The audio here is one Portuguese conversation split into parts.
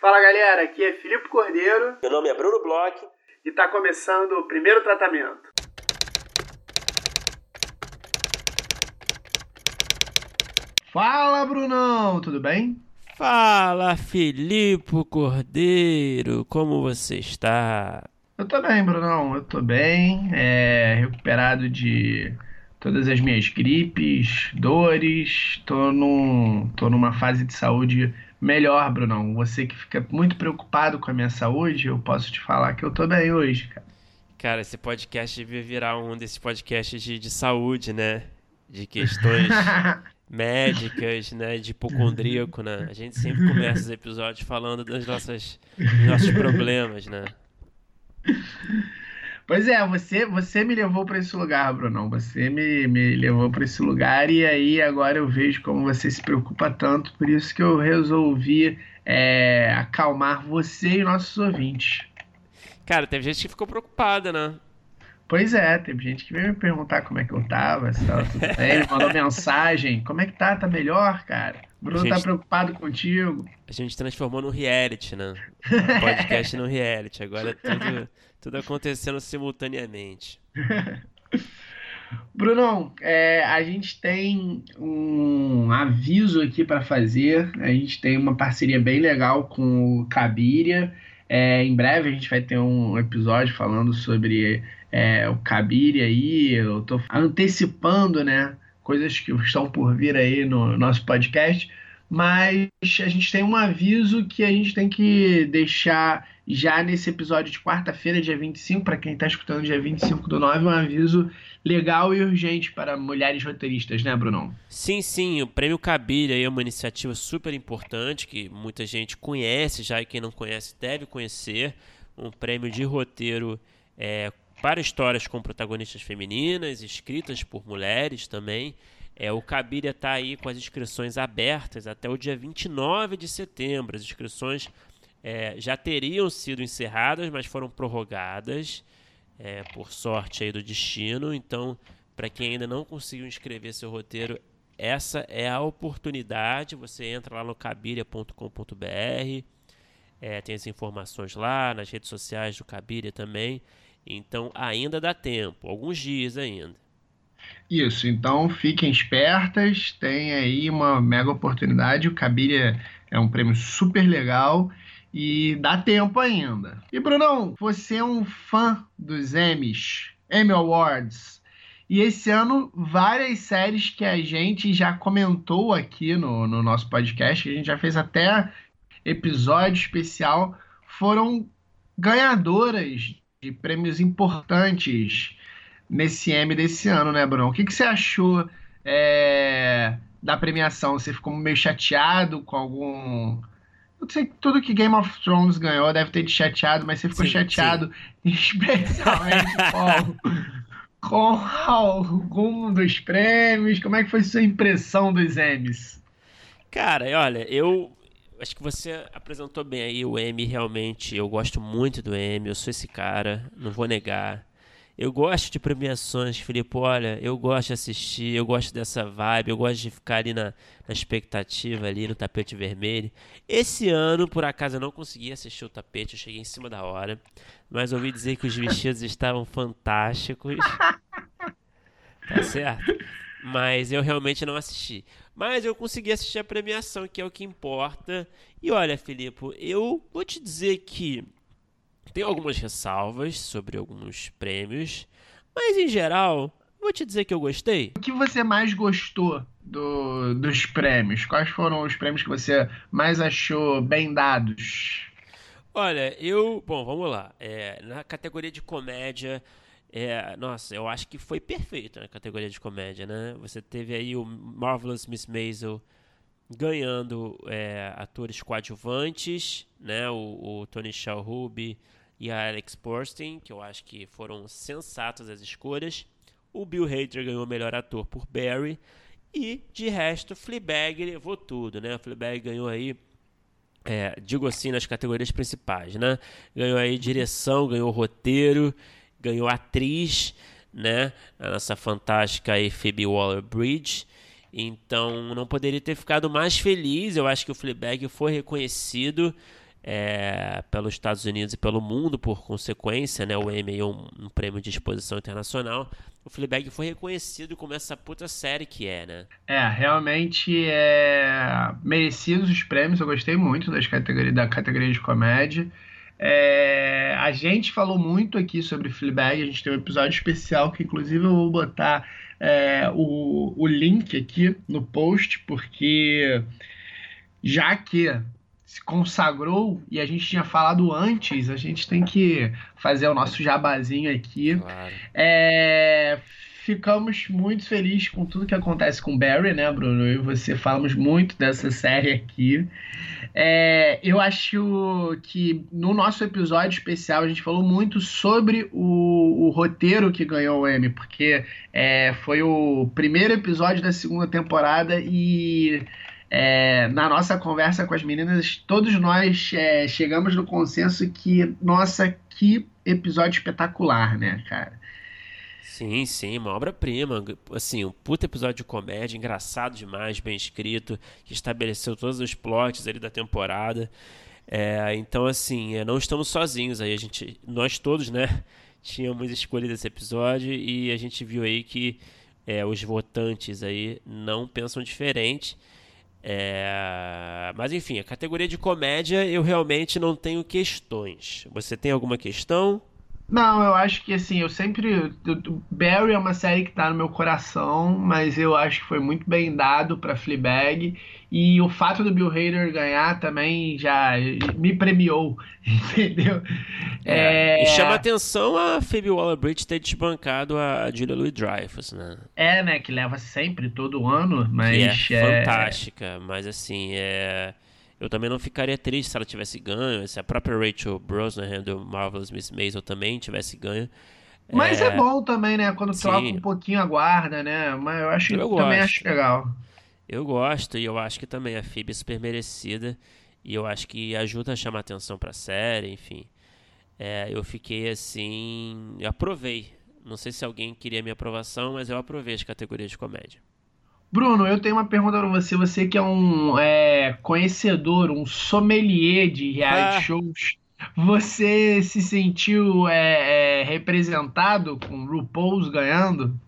Fala galera, aqui é Filipe Cordeiro. Meu nome é Bruno Bloch. E está começando o primeiro tratamento. Fala Brunão, tudo bem? Fala Filipe Cordeiro, como você está? Eu tô bem, Brunão, eu tô bem, é, recuperado de todas as minhas gripes, dores, tô, num, tô numa fase de saúde melhor, Brunão. Você que fica muito preocupado com a minha saúde, eu posso te falar que eu tô bem hoje, cara. Cara, esse podcast devia virar um desses podcasts de, de saúde, né? De questões médicas, né? De hipocondríaco, né? A gente sempre começa os episódios falando das nossas, dos nossos problemas, né? Pois é, você, você me levou para esse lugar, Brunão. Você me, me levou para esse lugar e aí agora eu vejo como você se preocupa tanto. Por isso que eu resolvi é, acalmar você e nossos ouvintes. Cara, teve gente que ficou preocupada, né? Pois é, teve gente que veio me perguntar como é que eu tava, se tava tudo bem, mandou mensagem. Como é que tá? Tá melhor, cara? Bruno tá gente, tá preocupado contigo. A gente transformou no reality, né? O podcast no reality. Agora tudo tudo acontecendo simultaneamente. Brunão, é, a gente tem um aviso aqui para fazer. A gente tem uma parceria bem legal com o Cabiria. É, em breve a gente vai ter um episódio falando sobre é, o Cabiria aí. Eu estou antecipando, né? Coisas que estão por vir aí no nosso podcast. Mas a gente tem um aviso que a gente tem que deixar já nesse episódio de quarta-feira, dia 25, para quem está escutando dia 25 do 9, um aviso legal e urgente para mulheres roteiristas, né, Brunão? Sim, sim, o Prêmio Cabir é uma iniciativa super importante que muita gente conhece já e quem não conhece deve conhecer. Um prêmio de roteiro é, para histórias com protagonistas femininas, escritas por mulheres também. É, o Cabiria está aí com as inscrições abertas até o dia 29 de setembro. As inscrições é, já teriam sido encerradas, mas foram prorrogadas é, por sorte aí do destino. Então, para quem ainda não conseguiu inscrever seu roteiro, essa é a oportunidade. Você entra lá no cabiria.com.br, é, tem as informações lá nas redes sociais do Cabiria também. Então, ainda dá tempo, alguns dias ainda. Isso, então fiquem espertas, tem aí uma mega oportunidade. O Cabiria é um prêmio super legal e dá tempo ainda. E Brunão, você é um fã dos Emmys, Emmy Awards. E esse ano, várias séries que a gente já comentou aqui no, no nosso podcast, que a gente já fez até episódio especial, foram ganhadoras de prêmios importantes nesse Emmy desse ano, né, Bruno? O que, que você achou é, da premiação? Você ficou meio chateado com algum eu sei que tudo que Game of Thrones ganhou deve ter te chateado, mas você ficou sim, chateado sim. especialmente com, com algum dos prêmios. Como é que foi sua impressão dos Emmys? Cara, olha, eu acho que você apresentou bem aí o Emmy, realmente. Eu gosto muito do Emmy, eu sou esse cara, não vou negar. Eu gosto de premiações, Felipe. Olha, eu gosto de assistir, eu gosto dessa vibe, eu gosto de ficar ali na, na expectativa, ali no tapete vermelho. Esse ano, por acaso, eu não consegui assistir o tapete, eu cheguei em cima da hora. Mas ouvi dizer que os vestidos estavam fantásticos. Tá certo? Mas eu realmente não assisti. Mas eu consegui assistir a premiação, que é o que importa. E olha, Filipe, eu vou te dizer que tem algumas ressalvas sobre alguns prêmios, mas em geral, vou te dizer que eu gostei. O que você mais gostou do, dos prêmios? Quais foram os prêmios que você mais achou bem dados? Olha, eu. Bom, vamos lá. É, na categoria de comédia. É, nossa, eu acho que foi perfeito na categoria de comédia, né? Você teve aí o Marvelous Miss Maisel ganhando é, atores coadjuvantes, né? O, o Tony Shalhoub, e a Alex Borstein, que eu acho que foram sensatas as escolhas. O Bill Hader ganhou o melhor ator por Barry. E, de resto, Fleabag levou tudo, né? Fleabag ganhou aí, é, digo assim, nas categorias principais, né? Ganhou aí direção, ganhou roteiro, ganhou atriz, né? A nossa fantástica Phoebe Waller-Bridge. Então, não poderia ter ficado mais feliz. Eu acho que o Fleabag foi reconhecido é, pelos Estados Unidos e pelo mundo, por consequência, né? O Emmy um, um, prêmio de exposição internacional. O Fleabag foi reconhecido como essa puta série que é, né? É, realmente é merecidos os prêmios. Eu gostei muito das categorias, da categoria de comédia. É, a gente falou muito aqui sobre Fleabag, a gente tem um episódio especial que inclusive eu vou botar é, o, o link aqui no post, porque já que se consagrou e a gente tinha falado antes, a gente tem que fazer o nosso jabazinho aqui. Claro. É, ficamos muito felizes com tudo que acontece com Barry, né, Bruno? Eu e você falamos muito dessa série aqui. É, eu acho que no nosso episódio especial a gente falou muito sobre o, o roteiro que ganhou o Emmy, porque é, foi o primeiro episódio da segunda temporada e é, na nossa conversa com as meninas, todos nós é, chegamos no consenso que, nossa, que episódio espetacular, né, cara? Sim, sim, uma obra-prima. Assim, um puta episódio de comédia, engraçado demais, bem escrito, que estabeleceu todos os plots ali da temporada. É, então, assim, é, não estamos sozinhos aí. A gente, nós todos, né, tínhamos escolhido esse episódio e a gente viu aí que é, os votantes aí não pensam diferente. É... Mas enfim, a categoria de comédia eu realmente não tenho questões. Você tem alguma questão? Não, eu acho que assim, eu sempre. Barry é uma série que tá no meu coração, mas eu acho que foi muito bem dado pra Fleabag. E o fato do Bill Hader ganhar também já me premiou, entendeu? É, é... E chama atenção a Phoebe Waller-Bridge ter desbancado a Julia Louis-Dreyfus, né? É, né? Que leva sempre, todo ano, mas... Que é, é fantástica, mas assim, é... Eu também não ficaria triste se ela tivesse ganho, se a própria Rachel Brosnahan do Marvelous Miss Maisel também tivesse ganho. Mas é, é bom também, né? Quando sim. troca um pouquinho a guarda, né? Mas eu acho eu também gosto. acho legal. Eu gosto e eu acho que também a Phoebe é super merecida e eu acho que ajuda a chamar atenção para a série, enfim. É, eu fiquei assim, eu aprovei. Não sei se alguém queria minha aprovação, mas eu aprovei as categorias de comédia. Bruno, eu tenho uma pergunta para você. Você que é um é, conhecedor, um sommelier de reality ah. shows, você se sentiu é, é, representado com RuPaul's ganhando?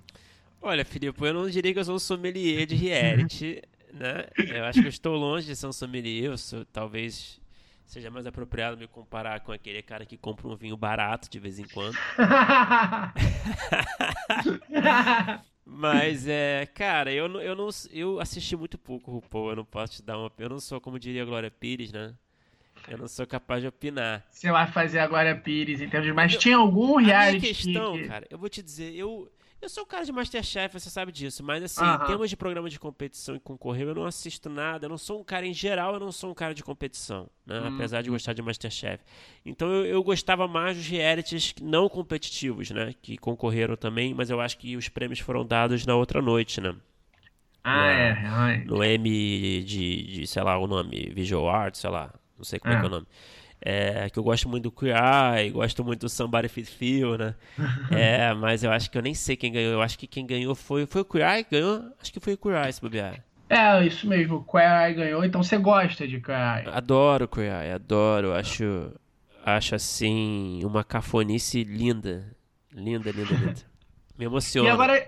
Olha, Filipe, eu não diria que eu sou um sommelier de reality, né? Eu acho que eu estou longe de ser um sommelier. Eu sou, talvez seja mais apropriado me comparar com aquele cara que compra um vinho barato de vez em quando. Mas é, cara, eu, eu não eu assisti muito pouco o RuPaul, eu não posso te dar uma, eu não sou como diria a Glória Pires, né? Eu não sou capaz de opinar. Você vai fazer a Glória Pires, entende? Mas eu, tinha algum reality a minha questão, que... cara, eu vou te dizer, eu eu sou um cara de Masterchef, você sabe disso, mas assim, em termos de programa de competição e concorrer, eu não assisto nada. Eu não sou um cara, em geral, eu não sou um cara de competição, né? Hum. Apesar de gostar de Masterchef. Então eu, eu, gostava mais dos realities não competitivos, né? Que concorreram também, mas eu acho que os prêmios foram dados na outra noite, né? Ah, na, é, é. No M de, de, sei lá, o nome, Visual Arts, sei lá, não sei como é, é que é o nome. É, que eu gosto muito do Queer Eye, gosto muito do Somebody Fit Feel, né? é, mas eu acho que eu nem sei quem ganhou. Eu acho que quem ganhou foi, foi o Queer Eye ganhou? Acho que foi o Queer Eye, se bobear. É, isso mesmo. O Queer Eye ganhou, então você gosta de Queer Eye. Adoro Queer Eye, adoro. Acho, acho assim, uma cafonice linda. Linda, linda, linda. Me emociona. E agora,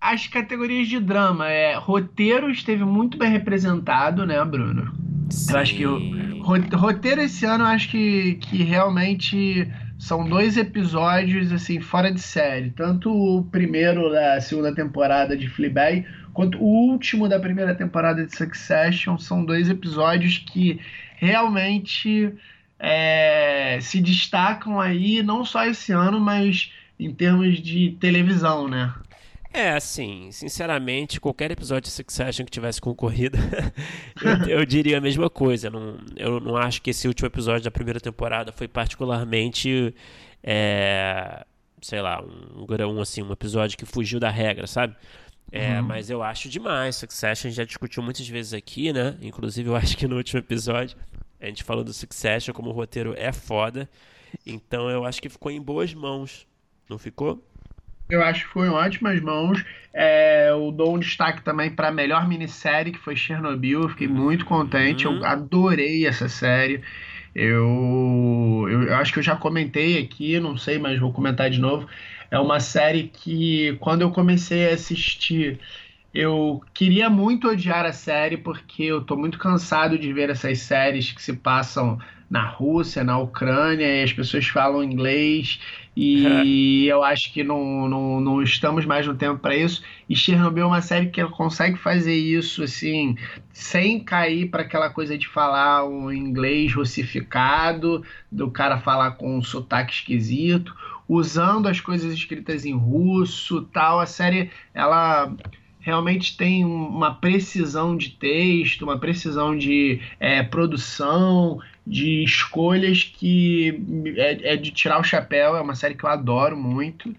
as categorias de drama. É, roteiro esteve muito bem representado, né, Bruno? Sim. Eu acho que o Roteiro esse ano, eu acho que, que realmente são dois episódios assim fora de série. Tanto o primeiro da segunda temporada de Fleabag, quanto o último da primeira temporada de Succession. São dois episódios que realmente é, se destacam aí, não só esse ano, mas em termos de televisão, né? É, assim, sinceramente, qualquer episódio de Succession que tivesse concorrido, eu, eu, diria a mesma coisa. Não, eu não acho que esse último episódio da primeira temporada foi particularmente, é, sei lá, um, um, assim, um episódio que fugiu da regra, sabe? É, uhum. Mas eu acho demais. Succession já discutiu muitas vezes aqui, né? Inclusive, eu acho que no último episódio a gente falou do Succession como o roteiro é foda. Então eu acho que ficou em boas mãos. Não ficou? Eu acho que foi em ótimas mãos. É, eu dou um destaque também para a melhor minissérie, que foi Chernobyl. Eu fiquei muito contente. Eu uhum. adorei essa série. Eu, eu, eu, acho que eu já comentei aqui, não sei, mas vou comentar de novo. É uma série que, quando eu comecei a assistir, eu queria muito odiar a série, porque eu tô muito cansado de ver essas séries que se passam na Rússia, na Ucrânia, e as pessoas falam inglês, e eu acho que não, não, não estamos mais no tempo para isso. E Chernobyl é uma série que consegue fazer isso assim, sem cair para aquela coisa de falar um inglês russificado, do cara falar com um sotaque esquisito, usando as coisas escritas em russo, tal. A série ela realmente tem uma precisão de texto, uma precisão de é, produção, de escolhas que é, é, de tirar o chapéu. É uma série que eu adoro muito.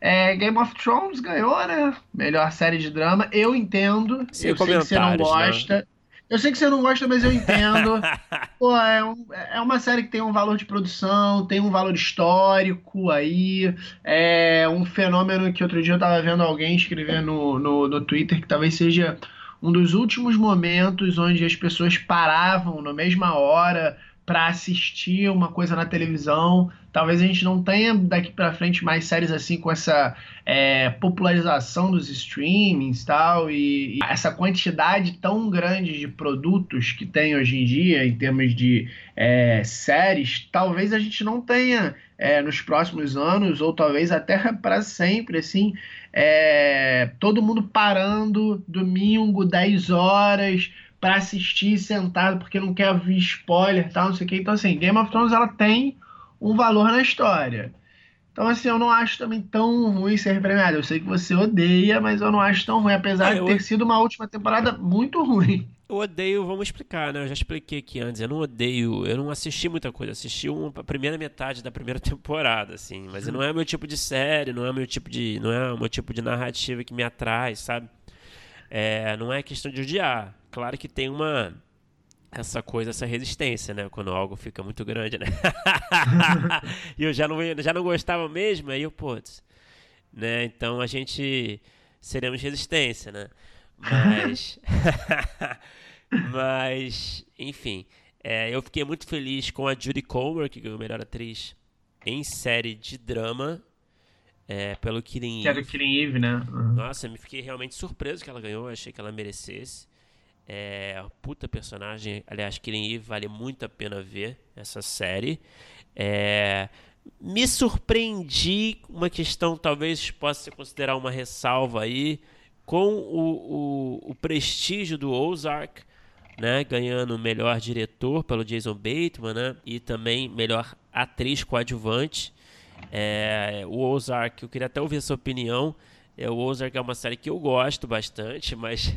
É, Game of Thrones ganhou, né? Melhor série de drama. Eu entendo. Sem eu sei que você não né? gosta. Né? Eu sei que você não gosta, mas eu entendo. Pô, é, um, é, uma série que tem um valor de produção, tem um valor histórico aí. É um fenômeno que outro dia eu tava vendo alguém escrever no, no, no Twitter que talvez seja um dos últimos momentos onde as pessoas paravam na mesma hora para assistir uma coisa na televisão. Talvez a gente não tenha daqui para frente mais séries assim com essa é, popularização dos streamings tal e, e essa quantidade tão grande de produtos que tem hoje em dia em termos de é, séries. Talvez a gente não tenha é, nos próximos anos ou talvez até para sempre assim é, todo mundo parando domingo, 10 horas, para assistir sentado, porque não quer ver spoiler tal, não sei o que. Então, assim, Game of Thrones ela tem um valor na história. Então, assim, eu não acho também tão ruim ser premiado. Eu sei que você odeia, mas eu não acho tão ruim, apesar ah, de ter sido uma última temporada muito ruim. Eu odeio, vamos explicar, né? Eu já expliquei aqui antes. Eu não odeio, eu não assisti muita coisa. Assisti uma, a primeira metade da primeira temporada, assim. Mas não é meu tipo de série, não é meu tipo de, não é o meu tipo de narrativa que me atrai, sabe? É, não é questão de odiar. Claro que tem uma essa coisa, essa resistência, né? Quando algo fica muito grande, né? e eu já não, já não gostava mesmo, aí eu, putz, né? Então a gente seremos resistência, né? Mas. Mas, enfim. É, eu fiquei muito feliz com a Judy Comer, que ganhou melhor atriz em série de drama. É, pelo Killing Eve. Que era o Killing Eve, né? Uhum. Nossa, me fiquei realmente surpreso que ela ganhou. Achei que ela merecesse. É, puta personagem. Aliás, Killing Eve vale muito a pena ver essa série. É, me surpreendi. Uma questão talvez possa ser considerar uma ressalva aí com o, o, o prestígio do Ozark, né, ganhando melhor diretor pelo Jason Bateman, né, e também melhor atriz coadjuvante. É, o Ozark, eu queria até ouvir a sua opinião. É, o Ozark é uma série que eu gosto bastante, mas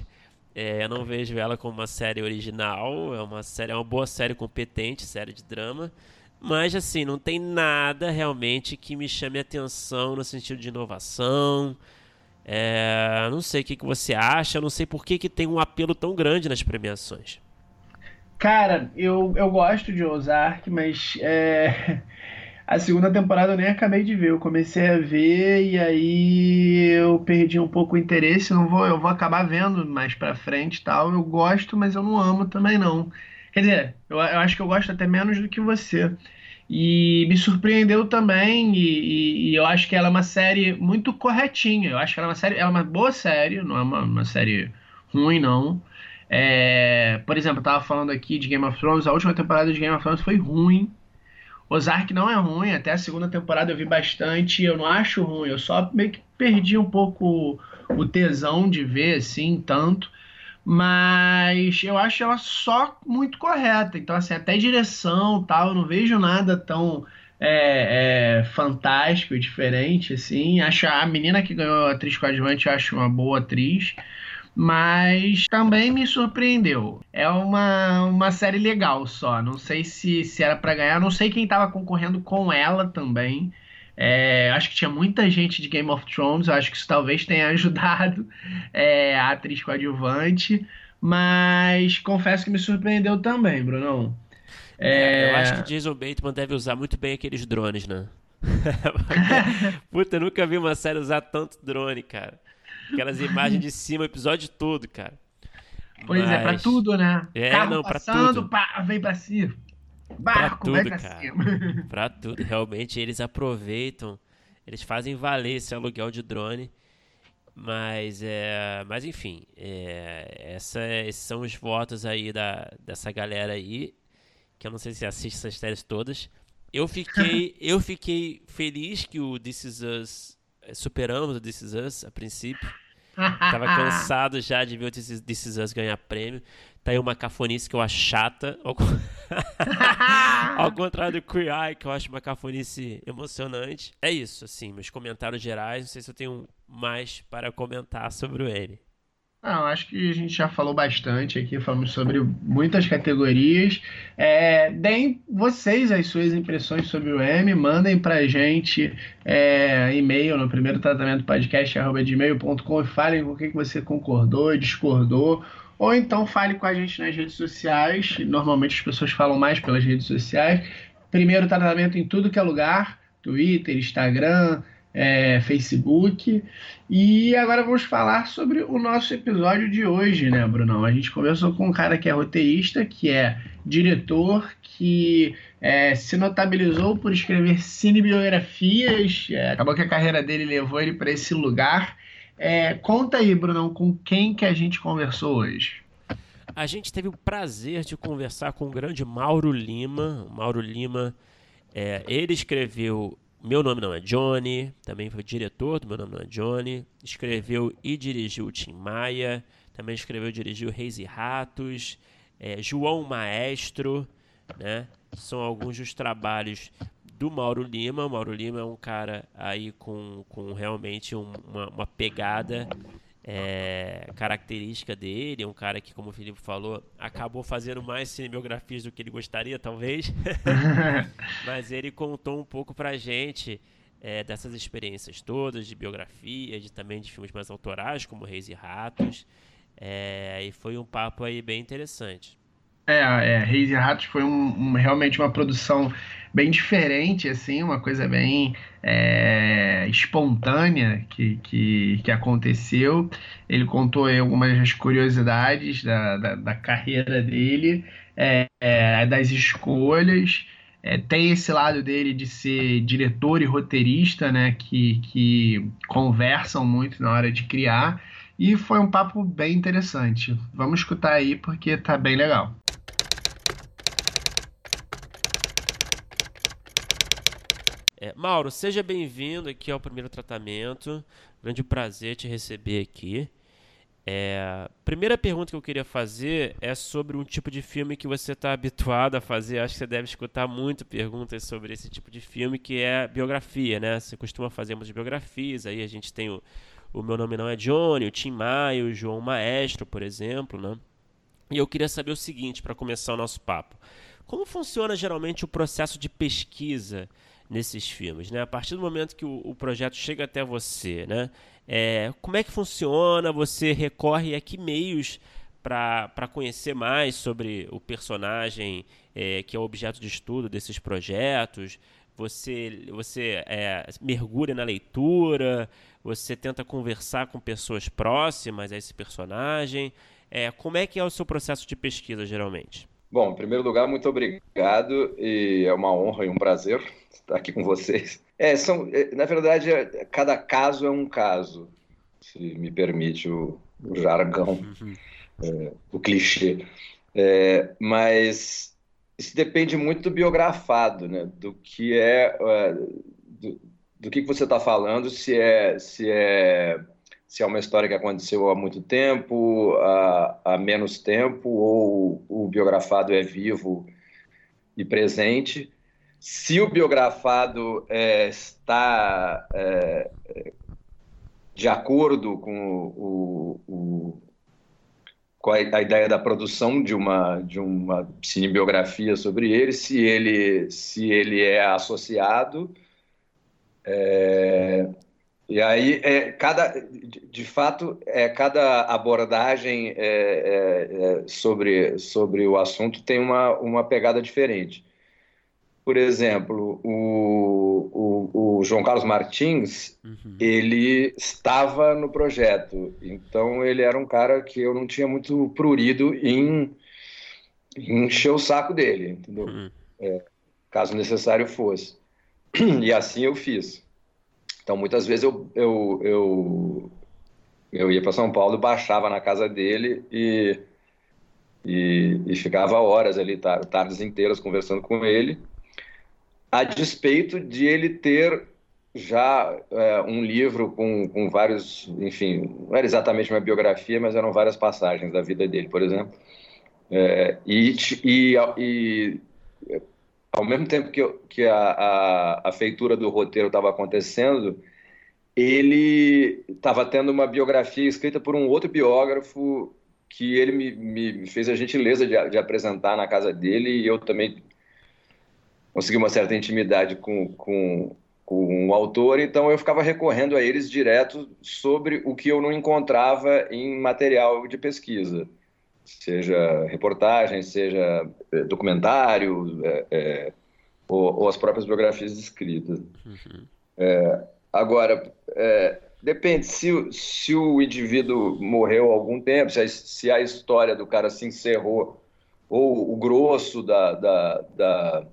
é, eu não vejo ela como uma série original. É uma série, é uma boa série competente, série de drama. Mas assim, não tem nada realmente que me chame atenção no sentido de inovação, é, não sei o que, que você acha, não sei por que, que tem um apelo tão grande nas premiações. Cara, eu, eu gosto de Ozark, mas é, a segunda temporada eu nem acabei de ver. Eu comecei a ver e aí eu perdi um pouco o interesse. Não vou, eu vou acabar vendo mais pra frente tal. Eu gosto, mas eu não amo também não. Quer dizer, eu, eu acho que eu gosto até menos do que você. E me surpreendeu também, e, e, e, eu acho que ela é uma série muito corretinha. Eu acho que ela é uma série, é uma boa série, não é uma, uma série ruim, não. É, por exemplo, eu tava falando aqui de Game of Thrones, a última temporada de Game of Thrones foi ruim. Ozark não é ruim, até a segunda temporada eu vi bastante, eu não acho ruim, eu só meio que perdi um pouco o tesão de ver assim, tanto mas eu acho ela só muito correta. Então, assim, até direção tal, eu não vejo nada tão é, é, fantástico e diferente, assim. Acho a menina que ganhou a atriz coadjuvante, eu acho uma boa atriz. Mas também me surpreendeu. É uma, uma série legal só. Não sei se, se era para ganhar. Não sei quem estava concorrendo com ela também. É, acho que tinha muita gente de Game of Thrones, acho que isso talvez tenha ajudado é, a atriz coadjuvante, mas confesso que me surpreendeu também, Brunão. É... Eu acho que Jason Bateman deve usar muito bem aqueles drones, né? Puta, eu nunca vi uma série usar tanto drone, cara. Aquelas imagens de cima, o episódio todo, cara. Pois Mas... é, pra tudo, né? É, Carro não, passando, pra tudo. Pá, vem pra cima. Barco, pra tudo, cara. Pra tudo. Realmente eles aproveitam, eles fazem valer esse aluguel de drone. Mas, é, mas enfim, é, essa, esses são os votos aí da, dessa galera aí, que eu não sei se assiste essas séries todas. Eu fiquei, eu fiquei feliz que o This Is Us, é, superamos o This Is Us a princípio. Tava cansado já de ver o This Is, This Is Us ganhar prêmio. Tá aí uma cafonice que eu acho chata. Ao, ao contrário do Queer Eye, que eu acho uma cafonice emocionante. É isso, assim, meus comentários gerais. Não sei se eu tenho mais para comentar sobre o M. Não, acho que a gente já falou bastante aqui, falamos sobre muitas categorias. É, deem vocês as suas impressões sobre o M, mandem para a gente é, e-mail no primeiro tratamento podcast.gmail.com e falem com o que você concordou, discordou, ou então fale com a gente nas redes sociais. Normalmente as pessoas falam mais pelas redes sociais. Primeiro tratamento em tudo que é lugar: Twitter, Instagram, é, Facebook. E agora vamos falar sobre o nosso episódio de hoje, né, Brunão? A gente conversou com um cara que é roteirista, que é diretor, que é, se notabilizou por escrever cinebiografias. É, acabou que a carreira dele levou ele para esse lugar. É, conta aí, Brunão, com quem que a gente conversou hoje? A gente teve o prazer de conversar com o grande Mauro Lima. O Mauro Lima, é, ele escreveu meu Nome Não É Johnny, também foi diretor do Meu Nome Não É Johnny, escreveu e dirigiu Tim Maia, também escreveu e dirigiu Reis e Ratos, é, João Maestro, né? São alguns dos trabalhos do Mauro Lima. O Mauro Lima é um cara aí com, com realmente um, uma, uma pegada é, característica dele, um cara que, como o Felipe falou, acabou fazendo mais cinebiografias do que ele gostaria, talvez. Mas ele contou um pouco pra gente é, dessas experiências todas, de biografia, de também de filmes mais autorais, como Reis e Ratos. É, e foi um papo aí bem interessante. É, é Reis e Ratos foi um, um, realmente uma produção bem diferente, assim, uma coisa bem é, espontânea que, que, que, aconteceu. Ele contou algumas curiosidades da, da, da carreira dele, é, é, das escolhas. É, tem esse lado dele de ser diretor e roteirista, né, que, que conversam muito na hora de criar. E foi um papo bem interessante. Vamos escutar aí porque tá bem legal. É, Mauro, seja bem-vindo aqui ao primeiro tratamento. Grande prazer te receber aqui. É, primeira pergunta que eu queria fazer é sobre um tipo de filme que você está habituado a fazer. Acho que você deve escutar muito perguntas sobre esse tipo de filme, que é biografia, né? Você costuma fazer muitas biografias. Aí a gente tem o, o Meu Nome Não É Johnny, o Tim Maia, o João Maestro, por exemplo, né? E eu queria saber o seguinte, para começar o nosso papo. Como funciona geralmente o processo de pesquisa nesses filmes, né? A partir do momento que o, o projeto chega até você, né? É, como é que funciona? Você recorre a que meios para conhecer mais sobre o personagem é, que é objeto de estudo desses projetos? Você, você é, mergulha na leitura? Você tenta conversar com pessoas próximas a esse personagem? É, como é que é o seu processo de pesquisa, geralmente? Bom, em primeiro lugar, muito obrigado e é uma honra e um prazer estar aqui com vocês. É, são, é, na verdade, é, cada caso é um caso, se me permite o, o jargão, uhum. é, o clichê. É, mas isso depende muito do biografado, né? do que é, é do, do que você está falando, se é, se é se é uma história que aconteceu há muito tempo, há, há menos tempo, ou o biografado é vivo e presente. Se o biografado é, está é, de acordo com, o, o, com a, ideia da produção de uma, de uma cinebiografia sobre ele, se ele, se ele é associado, é, e aí, é, cada, de, fato, é, cada abordagem é, é, é, sobre, sobre o assunto tem uma, uma pegada diferente. Por exemplo, o, o, o João Carlos Martins, uhum. ele estava no projeto, então ele era um cara que eu não tinha muito prurido em, em encher o saco dele, entendeu? Uhum. é, caso necessário fosse. E assim eu fiz. Então, muitas vezes eu, eu, eu, eu ia para São Paulo, baixava na casa dele e, e, e ficava horas ali, tardes inteiras conversando com ele, a despeito de ele ter já é, um livro com, com vários, enfim, não era exatamente uma biografia, mas eram várias passagens da vida dele, por exemplo. É, e, e, e, ao mesmo tempo que, que a, a, a feitura do roteiro estava acontecendo, ele estava tendo uma biografia escrita por um outro biógrafo que ele me, me fez a gentileza de, de, apresentar na casa dele e eu também consegui uma certa intimidade com, com, com o autor, então eu ficava recorrendo a eles direto sobre o que eu não encontrava em material de pesquisa seja reportagem, seja é, documentário, é, é, ou, ou, as próprias biografias escritas. Uhum. É, agora, é, depende, se, se o indivíduo morreu há algum tempo, se a, se a história do cara se encerrou, ou o grosso da, da, da,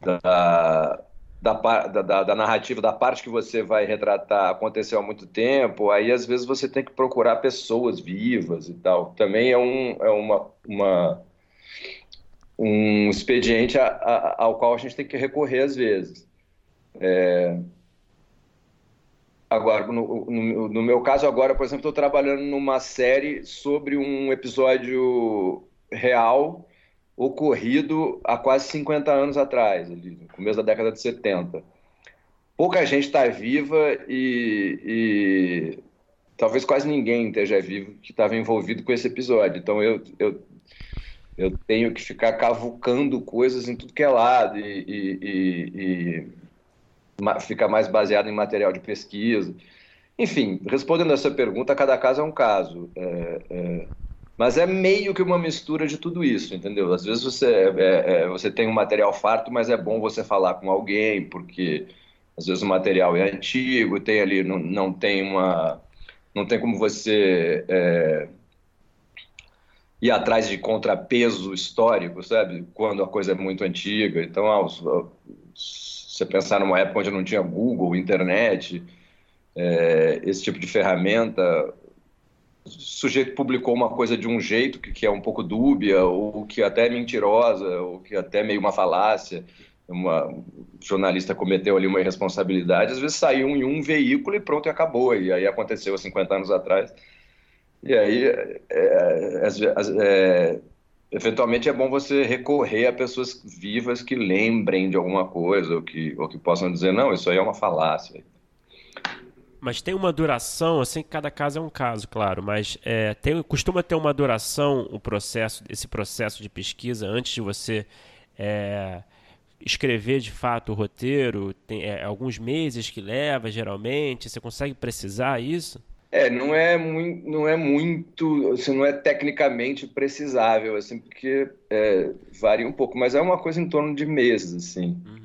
da da, da, da, narrativa, da parte que você vai retratar aconteceu há muito tempo, aí às vezes você tem que procurar pessoas vivas e tal. Também é um, é uma, uma um expediente a, a, ao qual a gente tem que recorrer às vezes. É... Agora, no, no, no, meu caso agora, por exemplo, estou trabalhando numa série sobre um episódio real ocorrido há quase 50 anos atrás, ali, no começo da década de 70. Pouca gente está viva e, e, talvez quase ninguém esteja vivo que estava envolvido com esse episódio. Então eu, eu, eu tenho que ficar cavucando coisas em tudo que é lado e, e, e ficar mais baseado em material de pesquisa. Enfim, respondendo essa pergunta, cada caso é um caso. É, é, mas é meio que uma mistura de tudo isso, entendeu? Às vezes você, é, é, você tem um material farto, mas é bom você falar com alguém, porque às vezes o material é antigo, tem ali, não, não tem uma. Não tem como você é, ir atrás de contrapeso histórico, sabe? Quando a coisa é muito antiga. Então, ah, você pensar numa época onde não tinha Google, internet, é, esse tipo de ferramenta, o sujeito publicou uma coisa de um jeito que, que é um pouco dúbia, ou que até é mentirosa, ou que até é meio uma falácia, uma, um jornalista cometeu ali uma irresponsabilidade, às vezes saiu em um veículo e pronto, e acabou. E aí aconteceu há 50 anos atrás. E aí, é, é, é, eventualmente, é bom você recorrer a pessoas vivas que lembrem de alguma coisa, ou que, ou que possam dizer, não, isso aí é uma falácia. Mas tem uma duração, assim, cada caso é um caso, claro, mas é, tem, costuma ter uma duração o processo, esse processo de pesquisa antes de você é, escrever de fato o roteiro? Tem é, alguns meses que leva, geralmente? Você consegue precisar isso? É, não é muito, não é muito, assim, não é tecnicamente precisável, assim, porque é, varia um pouco, mas é uma coisa em torno de meses, assim. Uhum.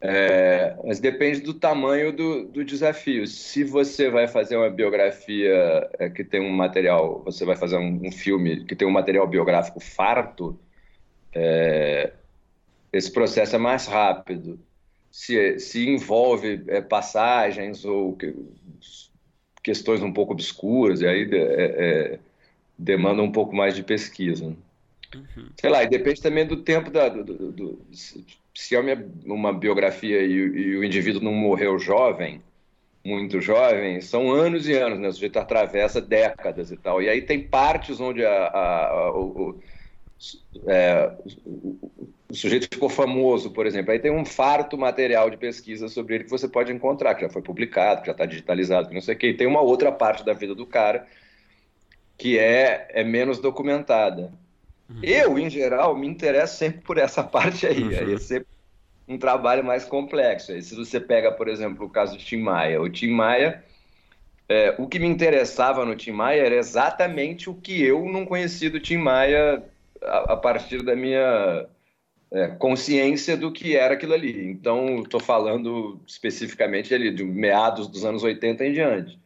É, mas depende do tamanho do, do, desafio. Se você vai fazer uma biografia é, que tem um material, você vai fazer um, um, filme que tem um material biográfico farto, é, esse processo é mais rápido. Se, se envolve é, passagens ou que, questões um pouco obscuras, e aí é, é, demanda um pouco mais de pesquisa. Uhum. Sei lá, e depende também do tempo da, do, do, do se é uma, biografia e, e, o indivíduo não morreu jovem, muito jovem, são anos e anos, né? O sujeito atravessa décadas e tal. E aí tem partes onde a, a, a, o, o, é, o, sujeito ficou famoso, por exemplo. Aí tem um farto material de pesquisa sobre ele que você pode encontrar, que já foi publicado, que já está digitalizado, que não sei o quê. E tem uma outra parte da vida do cara que é, é menos documentada. Uhum. Eu, em geral, me interesso sempre por essa parte aí. Uhum. Aí é sempre um trabalho mais complexo. Aí, se você pega, por exemplo, o caso do Tim Maia. O Tim Maia, é, o que me interessava no Tim Maia era exatamente o que eu não conhecia do Tim Maia a, a partir da minha é, consciência do que era aquilo ali. Então, estou falando especificamente ali de meados dos anos 80 em diante.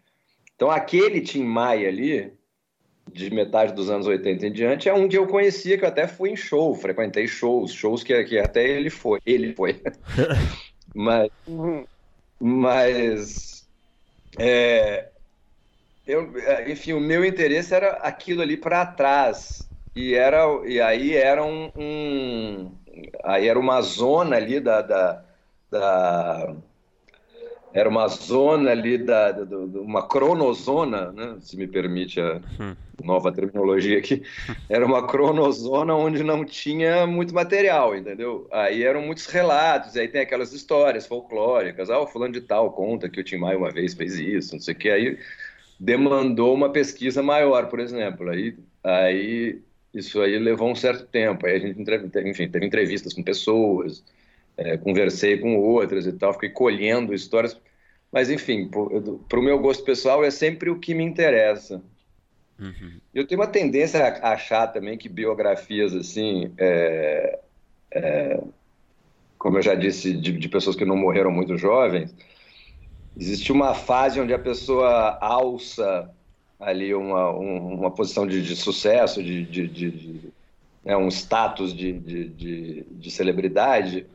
Então, aquele Tim Maia ali de metade dos anos 80 em diante, é um que eu conhecia, que eu até fui em show, frequentei shows, shows que, que até ele foi. Ele foi. mas, mas é, eu, enfim, o meu interesse era aquilo ali para trás. E, era, e aí era um, um, aí era uma zona ali da, da, da era uma zona ali da, uma cronozona, né, se me permite a hum. nova terminologia aqui, era uma cronozona onde não tinha muito material, entendeu? Aí eram muitos relatos, aí tem aquelas histórias folclóricas, ah, o fulano de tal conta que o Tim Maia uma vez fez isso, não sei o que, aí demandou uma pesquisa maior, por exemplo, aí, aí isso aí levou um certo tempo, aí a gente, enfim, teve entrevistas com pessoas, é, conversei com outras e tal, fiquei colhendo histórias. Mas, enfim, para o meu gosto pessoal, é sempre o que me interessa. Uhum. Eu tenho uma tendência a achar também que biografias, assim, é, é, como eu já disse, de, de, pessoas que não morreram muito jovens, existe uma fase onde a pessoa alça ali uma, um, uma posição de, de sucesso, de, de, né, um status de, de, de celebridade,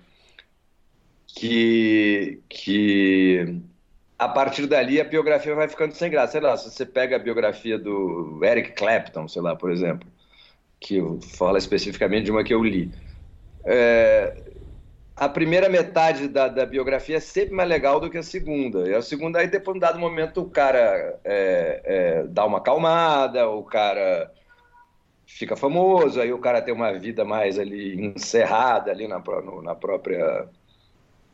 que, que a partir dali a biografia vai ficando sem graça. Sei lá, se você pega a biografia do Eric Clapton, sei lá, por exemplo, que fala especificamente de uma que eu li. É, a primeira metade da, da, biografia é sempre mais legal do que a segunda. E a segunda, aí depois, de um dado momento, o cara é, é, dá uma acalmada, o cara fica famoso, aí o cara tem uma vida mais ali encerrada ali na, no, na própria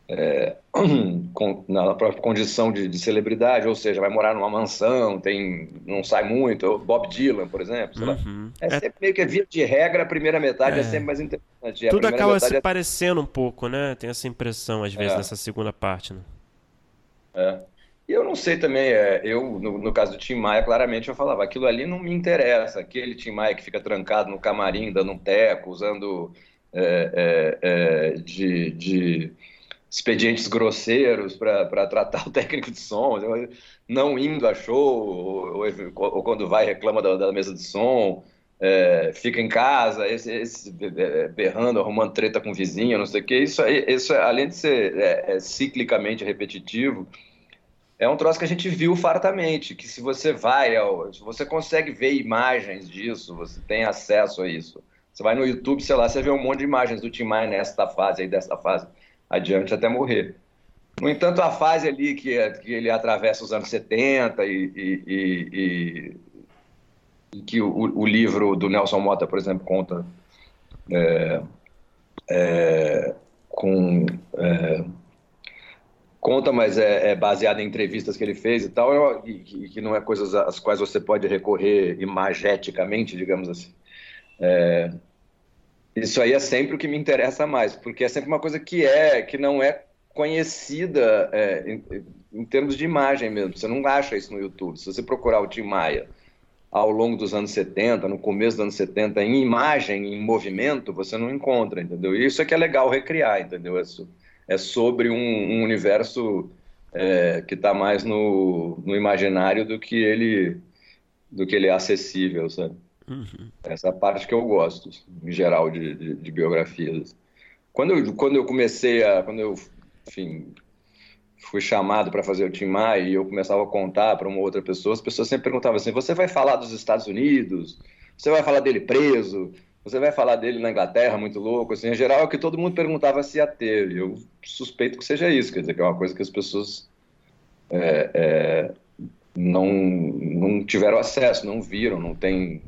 é, com, na própria condição de, de, celebridade, ou seja, vai morar numa mansão, tem, não sai muito, Bob Dylan, por exemplo, uhum. É, é sempre meio que via de regra, a primeira metade é, é sempre mais interessante. Tudo acaba se é... parecendo um pouco, né? Tem essa impressão, às vezes, é. nessa segunda parte, né? É. E eu não sei também, é, eu, no, no, caso do Tim Maia, claramente eu falava, aquilo ali não me interessa, aquele Tim Maia que fica trancado no camarim, dando um teco, usando de, de expedientes grosseiros para tratar o técnico de som, não indo a show, ou, ou, quando vai reclama da, da mesa de som, é, fica em casa, esse, esse, berrando, arrumando treta com o vizinho, não sei o que. Isso, isso além de ser é, é, ciclicamente repetitivo, é um troço que a gente viu fartamente, que se você vai, se você consegue ver imagens disso, você tem acesso a isso. Você vai no YouTube, sei lá, você vê um monte de imagens do Tim Maia nesta fase aí, dessa fase adiante até morrer. No entanto, a fase ali que, que ele atravessa os anos 70 e, e, e, e que o, o, livro do Nelson Mota, por exemplo, conta é, é, com é, conta, mas é, é, baseado em entrevistas que ele fez e tal, e que, que, não é coisas às quais você pode recorrer imageticamente, digamos assim. É, isso aí é sempre o que me interessa mais, porque é sempre uma coisa que é, que não é conhecida é, em, em, termos de imagem mesmo. Você não acha isso no YouTube. Se você procurar o Tim Maia ao longo dos anos 70, no começo dos anos 70, em imagem, em movimento, você não encontra, entendeu? E isso é que é legal recriar, entendeu? Isso é sobre um, um universo é, que está mais no, no imaginário do que ele do que ele é acessível, sabe? Uhum. Essa é parte que eu gosto, em geral, de, de, de biografias. Quando eu, quando eu comecei a. Quando eu, enfim, fui chamado para fazer o Tim Maia e eu começava a contar para uma outra pessoa, as pessoas sempre perguntavam assim: você vai falar dos Estados Unidos? Você vai falar dele preso? Você vai falar dele na Inglaterra, muito louco? Assim, em geral, é o que todo mundo perguntava se ia ter. Eu suspeito que seja isso, quer dizer, que é uma coisa que as pessoas é, é, não, não tiveram acesso, não viram, não tem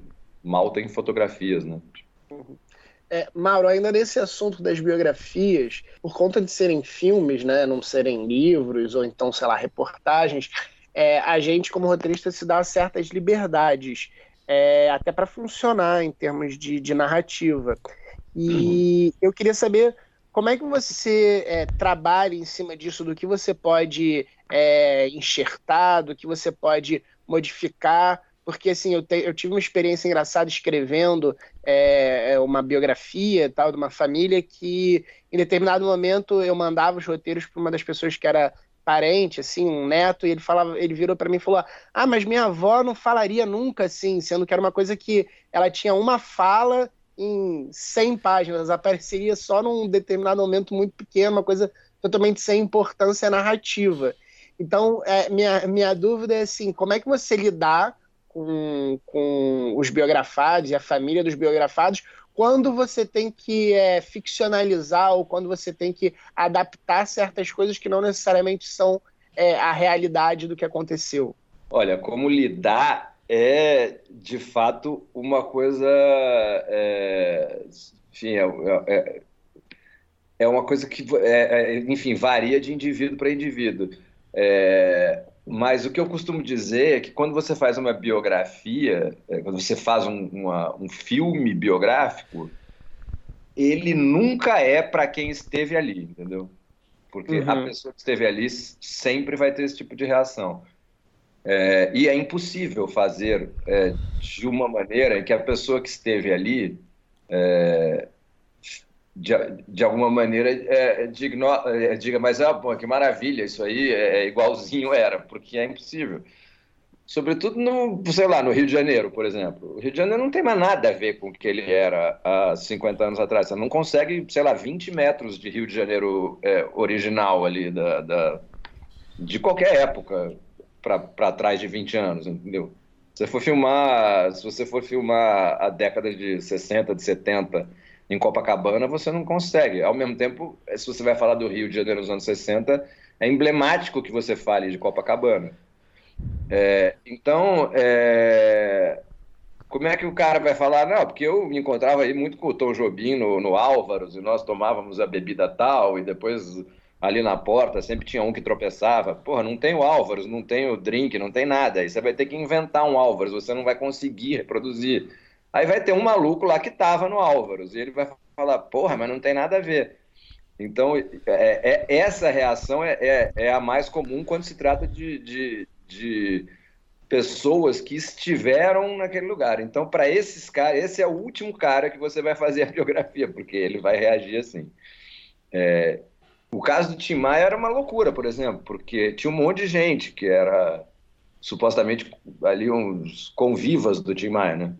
mal tem fotografias, né? Uhum. É, Mauro, ainda nesse assunto das biografias, por conta de serem filmes, né, não serem livros ou então, sei lá, reportagens, é, a gente, como roteirista, se dá certas liberdades, é, até para funcionar em termos de, de narrativa. E uhum. eu queria saber como é que você é, trabalha em cima disso, do que você pode é, enxertar, do que você pode modificar porque assim, eu, te, eu tive uma experiência engraçada escrevendo é, é, uma biografia tal de uma família que em determinado momento eu mandava os roteiros para uma das pessoas que era parente, assim, um neto, e ele falava, ele virou para mim e falou: Ah, mas minha avó não falaria nunca assim, sendo que era uma coisa que ela tinha uma fala em 100 páginas, apareceria só num determinado momento muito pequeno, uma coisa totalmente sem importância narrativa. Então, é, minha, minha dúvida é assim: como é que você lidar com, com os biografados e a família dos biografados quando você tem que é, ficcionalizar ou quando você tem que adaptar certas coisas que não necessariamente são é, a realidade do que aconteceu? Olha, como lidar é de fato uma coisa. É, enfim, é, é, é uma coisa que, é, é, enfim, varia de indivíduo para indivíduo. Mas o que eu costumo dizer é que quando você faz uma biografia, é, quando você faz um, uma, um filme biográfico, ele nunca é para quem esteve ali, entendeu? Porque uhum. a pessoa que esteve ali sempre vai ter esse tipo de reação. É, e é impossível fazer é, de uma maneira em que a pessoa que esteve ali é, de, de alguma maneira é, digno, é, diga, mas ah, pô, que maravilha, isso aí é, é, igualzinho era, porque é impossível. Sobretudo no, sei lá, no Rio de Janeiro, por exemplo. O Rio de Janeiro não tem mais nada a ver com o que ele era há 50 anos atrás. Você não consegue, sei lá, 20 metros de Rio de Janeiro é, original ali, da, da, de qualquer época para trás de 20 anos, entendeu? Se você for filmar, se você for filmar a década de 60, de 70 em Copacabana, você não consegue. Ao mesmo tempo, se você vai falar do Rio de Janeiro nos anos 60, é emblemático que você fale de Copacabana. É, então, é, como é que o cara vai falar? Não, porque eu me encontrava aí muito com o Tom Jobim no, no Álvaros, e nós tomávamos a bebida tal, e depois ali na porta sempre tinha um que tropeçava. Porra, não tem o Álvaros, não tem o drink, não tem nada. Aí você vai ter que inventar um Álvaros, você não vai conseguir reproduzir. Aí vai ter um maluco lá que tava no Álvaros e ele vai falar, porra, mas não tem nada a ver. Então, é, é essa reação é, é, é, a mais comum quando se trata de, de, de pessoas que estiveram naquele lugar. Então, para esses caras, esse é o último cara que você vai fazer a biografia, porque ele vai reagir assim. É, o caso do Tim Maia era uma loucura, por exemplo, porque tinha um monte de gente que era supostamente ali uns convivas do Tim Maia, né?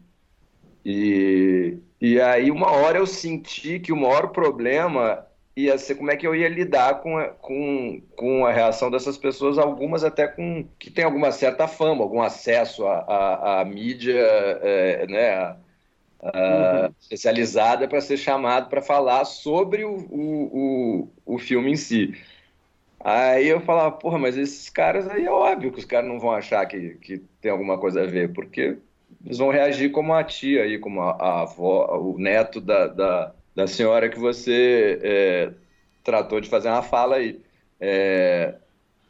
E, e aí, uma hora eu senti que o maior problema ia ser como é que eu ia lidar com a, com, com a reação dessas pessoas, algumas até com que tem alguma certa fama, algum acesso à, à, mídia é, né, a, uhum. especializada para ser chamado para falar sobre o, o, o, o filme em si. Aí eu falava, porra, mas esses caras aí é óbvio que os caras não vão achar que, que tem alguma coisa a ver, porque eles vão reagir como a tia aí, como a, a avó, o neto da, da, da senhora que você é, tratou de fazer uma fala aí. É,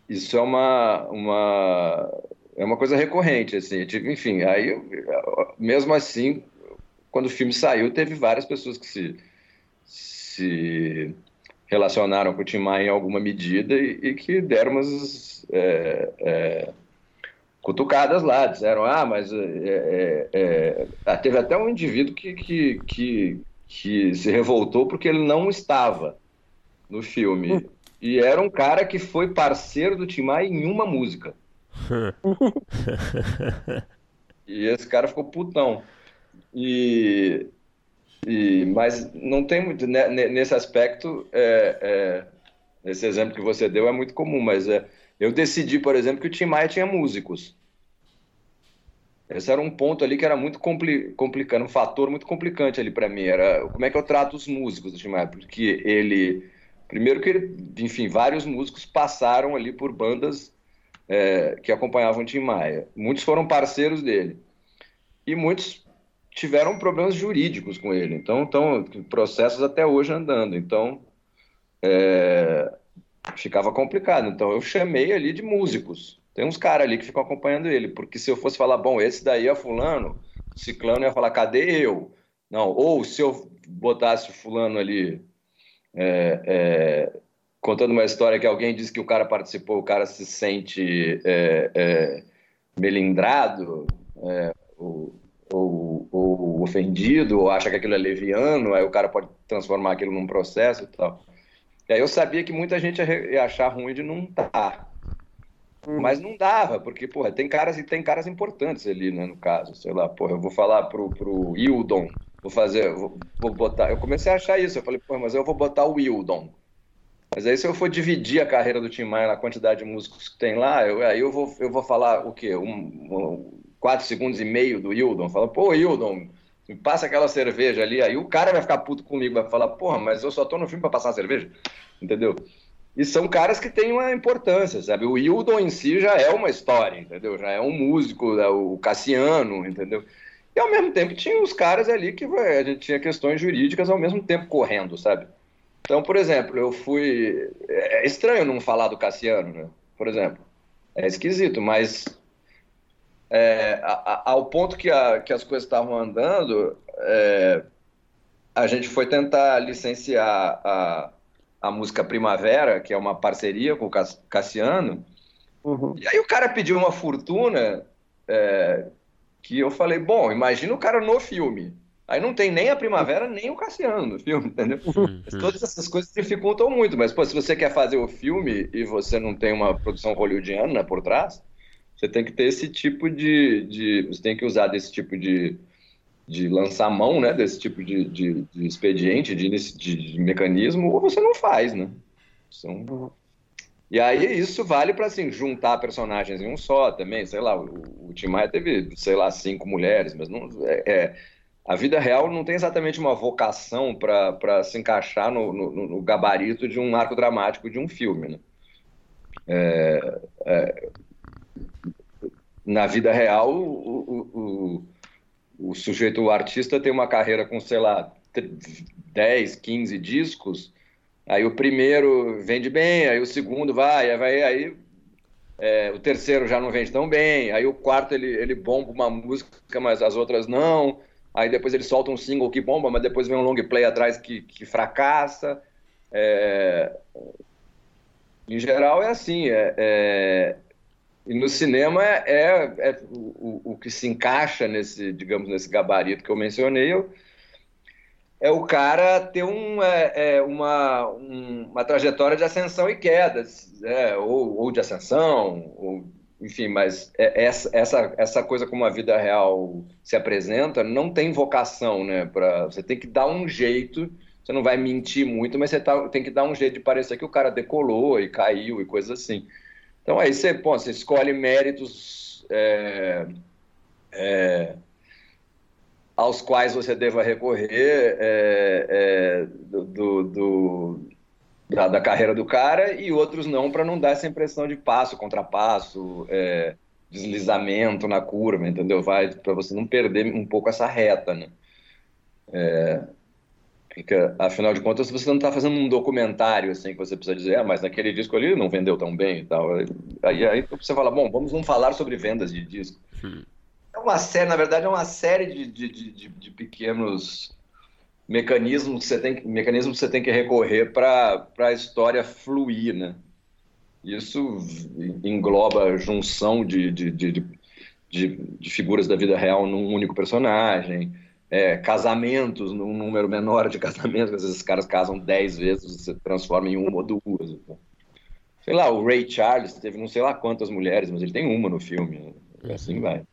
isso é uma, uma, é uma coisa recorrente, assim, tipo, enfim, aí, mesmo assim, quando o filme saiu, teve várias pessoas que se, se relacionaram com o Tim Maia em alguma medida e, e que deram umas... É, é cutucadas lá, disseram, ah, mas é, é, é... Teve até um indivíduo que, que, que, que, se revoltou porque ele não estava no filme. E era um cara que foi parceiro do Tim Maia em uma música. e esse cara ficou putão. E, e, mas não tem muito, né, nesse aspecto, é, é, esse exemplo que você deu é muito comum, mas é, eu decidi, por exemplo, que o Tim Maia tinha músicos. Esse era um ponto ali que era muito compli complicado, um fator muito complicante ali para mim. Era como é que eu trato os músicos do Tim Maia, porque ele, primeiro que ele, enfim, vários músicos passaram ali por bandas é, que acompanhavam o Tim Maia. Muitos foram parceiros dele e muitos tiveram problemas jurídicos com ele. Então, estão processos até hoje andando. Então, é, ficava complicado. Então eu chamei ali de músicos. Tem uns caras ali que ficam acompanhando ele, porque se eu fosse falar, bom, esse daí é fulano, ciclano ia falar, cadê eu? Não, ou se eu botasse fulano ali é, é, contando uma história que alguém disse que o cara participou, o cara se sente é, é melindrado, é, ou, ou, ou, ofendido, ou acha que aquilo é leviano, aí o cara pode transformar aquilo num processo e tal. E aí eu sabia que muita gente ia achar ruim de não estar. Tá. Hum. Mas não dava, porque, porra, tem caras e tem caras importantes ali, né, no caso. Sei lá, porra, eu vou falar pro, pro Hildon, vou fazer, vou, vou botar. Eu comecei a achar isso, eu falei, porra, mas eu vou botar o Hildon. Mas aí se eu for dividir a carreira do Tim Maia na quantidade de músicos que tem lá, eu, aí eu vou, eu vou falar o quê? Um, um, quatro segundos e meio do Hildon. Fala, pô, Hildon, me passa aquela cerveja ali. Aí o cara vai ficar puto comigo, vai falar, porra, mas eu só tô no filme para passar cerveja. Entendeu? E são caras que têm uma importância, sabe? O Hildon em si já é uma história, entendeu? Já é um músico, é o Cassiano, entendeu? E ao mesmo tempo tinha os caras ali que a gente tinha questões jurídicas ao mesmo tempo correndo, sabe? Então, por exemplo, eu fui. É estranho não falar do Cassiano, né? Por exemplo. É esquisito, mas é, ao ponto que, a, que as coisas estavam andando, é, a gente foi tentar licenciar a, a música Primavera, que é uma parceria com o Cassiano. Uhum. E aí o cara pediu uma fortuna é, que eu falei, bom, imagina o cara no filme. Aí não tem nem a Primavera, nem o Cassiano no filme, entendeu? Uhum. Todas essas coisas dificultam muito, mas pô, se você quer fazer o filme e você não tem uma produção hollywoodiana por trás, você tem que ter esse tipo de, de você tem que usar desse tipo de, de lançar mão, né, desse tipo de, de, de expediente, de, de, de, mecanismo, ou você não faz, né? São... E aí isso vale para assim, juntar personagens em um só também, sei lá, o, o Tim Maia teve, sei lá, cinco mulheres, mas não é, é a vida real não tem exatamente uma vocação para se encaixar no, no, no, gabarito de um arco dramático de um filme, né? É, é, na vida real, o, o, o sujeito, o artista, tem uma carreira com, sei lá, 10, 15 discos, aí o primeiro vende bem, aí o segundo vai, aí, vai, aí é, o terceiro já não vende tão bem, aí o quarto ele, ele bomba uma música, mas as outras não, aí depois ele solta um single que bomba, mas depois vem um long play atrás que, que fracassa. É... Em geral é assim, é, é, e no cinema é, é, é o, o, que se encaixa nesse, digamos, nesse gabarito que eu mencionei, é o cara ter um, é, é uma, um, uma trajetória de ascensão e quedas, é, ou, ou, de ascensão, ou, enfim, mas é, essa, essa, essa coisa como a vida real se apresenta não tem vocação, né? Pra, você tem que dar um jeito, você não vai mentir muito, mas você tá, tem que dar um jeito de parecer que o cara decolou e caiu e coisas assim. Então aí você, pô, você escolhe méritos é, é, aos quais você deva recorrer é, é do, do da, da, carreira do cara e outros não, para não dar essa impressão de passo, contrapasso, é, deslizamento na curva, entendeu? Vai para você não perder um pouco essa reta, né? É, Fica, afinal de contas, você não está fazendo um documentário assim que você precisa dizer, ah, mas naquele disco ali não vendeu tão bem e tal. Aí, aí você fala, bom, vamos não falar sobre vendas de disco. Hum. É uma série, na verdade, é uma série de, de, de, de pequenos mecanismos que você tem, mecanismos que você tem que recorrer para a história fluir, né? Isso engloba a junção de, de, de, de, de figuras da vida real num único personagem é, casamentos, num número menor de casamentos, às vezes os caras casam dez vezes, você transforma em uma ou duas. Então. Sei lá, o Ray Charles teve não sei lá quantas mulheres, mas ele tem uma no filme. Né? Assim vai.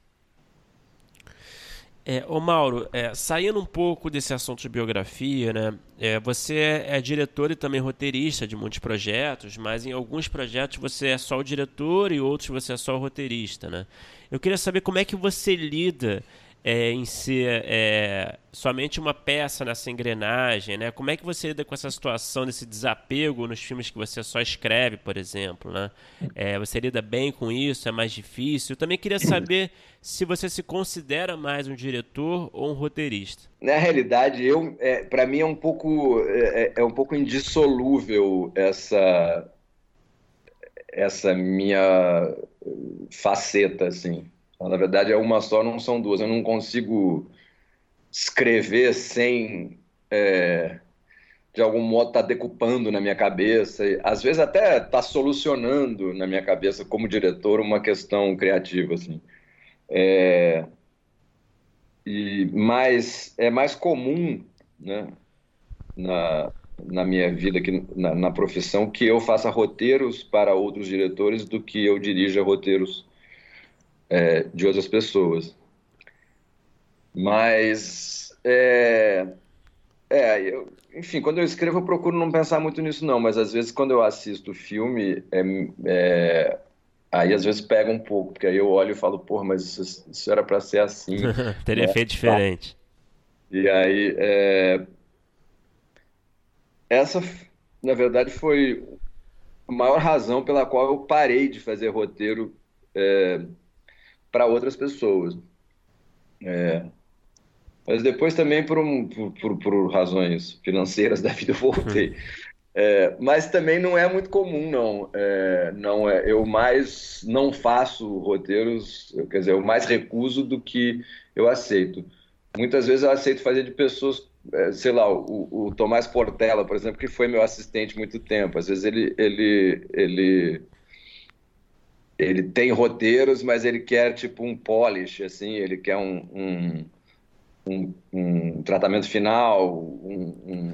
É, ô Mauro, é, saindo um pouco desse assunto de biografia, né? É, você é, é, diretor e também roteirista de muitos projetos, mas em alguns projetos você é só o diretor e outros você é só o roteirista, né? Eu queria saber como é que você lida é, em ser é, somente uma peça nessa engrenagem, né? Como é que você lida com essa situação desse desapego nos filmes que você só escreve, por exemplo, né? É, você lida bem com isso? É mais difícil? Eu também queria saber se você se considera mais um diretor ou um roteirista. Na realidade, eu, é, para mim é um pouco é, é, é um pouco indissolúvel essa essa minha faceta, assim. Então, na verdade, é uma só, não são duas. Eu não consigo escrever sem, é, de algum modo, estar tá decupando na minha cabeça. Às vezes até tá solucionando na minha cabeça, como diretor, uma questão criativa. Assim. É, e, mas é mais comum né, na, na minha vida, aqui na, na, profissão, que eu faça roteiros para outros diretores do que eu dirija roteiros é, de outras pessoas. Mas, é, é eu, enfim, quando eu escrevo eu procuro não pensar muito nisso não, mas às vezes quando eu assisto filme, é, é, aí às vezes pega um pouco, porque aí eu olho e falo, porra, mas isso, isso era para ser assim. Teria né? feito diferente. E aí, é, essa, na verdade, foi a maior razão pela qual eu parei de fazer roteiro é, para outras pessoas. É, mas depois também por, um, por, por, razões financeiras da vida eu voltei. É, mas também não é muito comum, não. É, não é. Eu mais não faço roteiros, quer dizer, eu mais recuso do que eu aceito. Muitas vezes eu aceito fazer de pessoas é, sei lá, o, o Tomás Portela, por exemplo, que foi meu assistente muito tempo. Às vezes ele, ele, ele, ele tem roteiros, mas ele quer tipo um polish, assim, ele quer um, um, um, um tratamento final, um, um,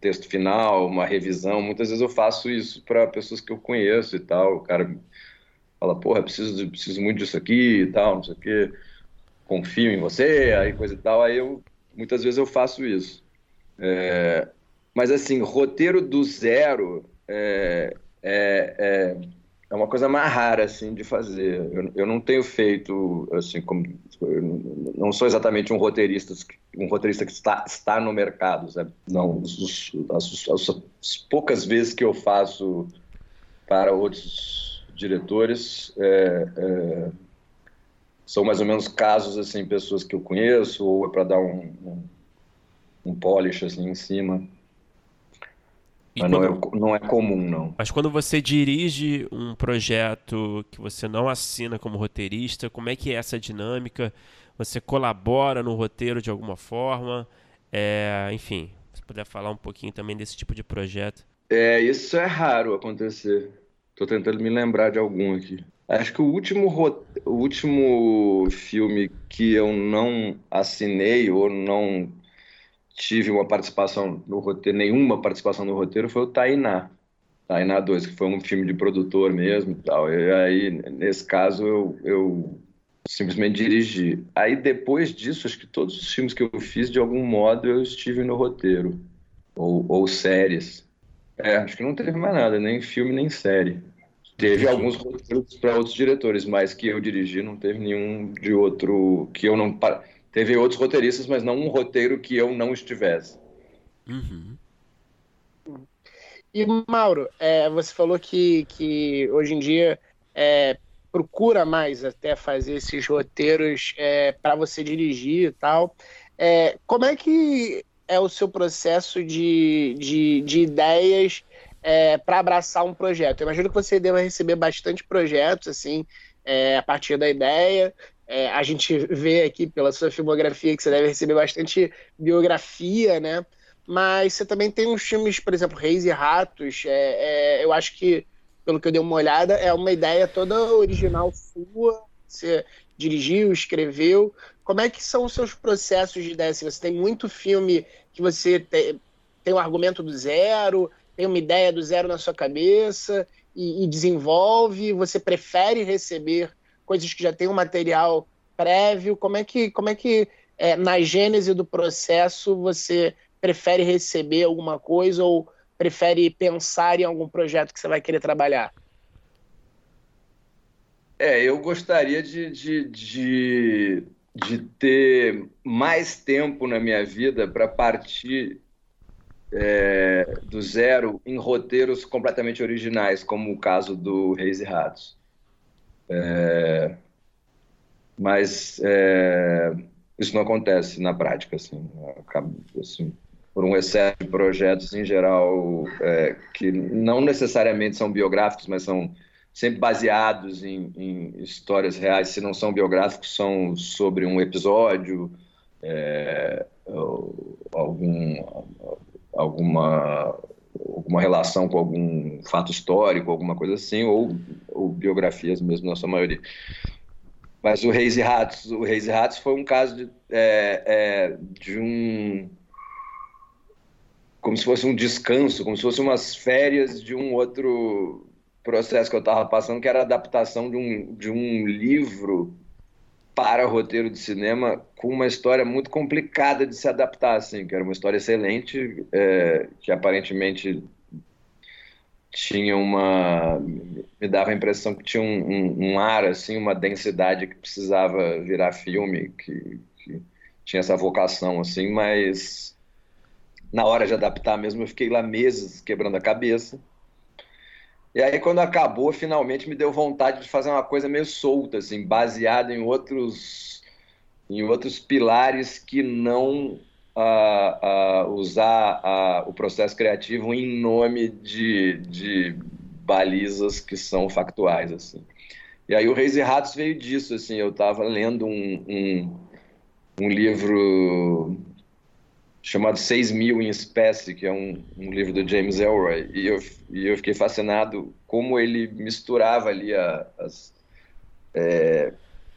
texto final, uma revisão. Muitas vezes eu faço isso para pessoas que eu conheço e tal. O cara fala, porra, preciso, preciso muito disso aqui e tal, não sei o quê. Confio em você, aí coisa e tal. Aí eu Muitas vezes eu faço isso. É, mas, assim, roteiro do zero é, é, é, é, uma coisa mais rara, assim, de fazer. Eu, eu não tenho feito, assim, como... não sou exatamente um roteirista, um roteirista que está, está no mercado, sabe? Não, as, as, as poucas vezes que eu faço para outros diretores, é, é, são mais ou menos casos, assim, pessoas que eu conheço, ou é para dar um, um, um, polish, assim, em cima. E Mas quando... não, é, não é comum, não. Mas quando você dirige um projeto que você não assina como roteirista, como é que é essa dinâmica? Você colabora no roteiro de alguma forma? É, enfim, se puder falar um pouquinho também desse tipo de projeto. É, isso é raro acontecer. Estou tentando me lembrar de algum aqui. Acho que o último, o último filme que eu não assinei ou não tive uma participação no roteiro, nenhuma participação no roteiro, foi o Tainá. Tainá 2, que foi um filme de produtor mesmo e tal. E aí, nesse caso, eu, eu simplesmente dirigi. Aí, depois disso, acho que todos os filmes que eu fiz, de algum modo, eu estive no roteiro. Ou, ou séries. É, acho que não teve mais nada, nem filme, nem série. Teve alguns roteiros para outros diretores, mas que eu dirigi não teve nenhum de outro que eu não. Teve outros roteiristas, mas não um roteiro que eu não estivesse. Uhum. E Mauro, é, você falou que, que hoje em dia é, procura mais até fazer esses roteiros é, para você dirigir e tal. É, como é que é o seu processo de, de, de ideias é, para abraçar um projeto. Eu imagino que você deva receber bastante projetos, assim, é, a partir da ideia. É, a gente vê aqui pela sua filmografia que você deve receber bastante biografia, né? Mas você também tem uns filmes, por exemplo, Reis e Ratos. É, é, eu acho que, pelo que eu dei uma olhada, é uma ideia toda original sua. Você dirigiu, escreveu. Como é que são os seus processos de ideia? Assim, você tem muito filme que você tem, tem um argumento do zero, tem uma ideia do zero na sua cabeça e, e desenvolve? Você prefere receber coisas que já tem um material prévio? Como é que, como é que é, na gênese do processo você prefere receber alguma coisa ou prefere pensar em algum projeto que você vai querer trabalhar? É, eu gostaria de, de, de, de ter mais tempo na minha vida para partir é, do zero em roteiros completamente originais, como o caso do Reis e Ratos. É, mas é, isso não acontece na prática, assim, assim, por um excesso de projetos em geral é, que não necessariamente são biográficos, mas são sempre baseados em, em, histórias reais. Se não são biográficos, são sobre um episódio, é, algum alguma, alguma relação com algum fato histórico, alguma coisa assim, ou, ou biografias mesmo, na sua maioria. Mas o Reis e Ratos, o Reis e Ratos foi um caso de, é, é, de um como se fosse um descanso, como se fosse umas férias de um outro processo que eu estava passando, que era a adaptação de um, de um livro para roteiro de cinema com uma história muito complicada de se adaptar, assim, que era uma história excelente, é, que aparentemente tinha uma me dava a impressão que tinha um, um, um, ar assim uma densidade que precisava virar filme que, que, tinha essa vocação assim mas na hora de adaptar mesmo eu fiquei lá meses quebrando a cabeça e aí quando acabou finalmente me deu vontade de fazer uma coisa meio solta assim baseada em outros em outros pilares que não a, a usar a, o processo criativo em nome de, de balizas que são factuais assim. E aí o Reis e Ratos veio disso, assim, eu estava lendo um, um, um, livro chamado Seis Mil em Espécie, que é um, um, livro do James Elroy, e eu, e eu fiquei fascinado como ele misturava ali a, as... É,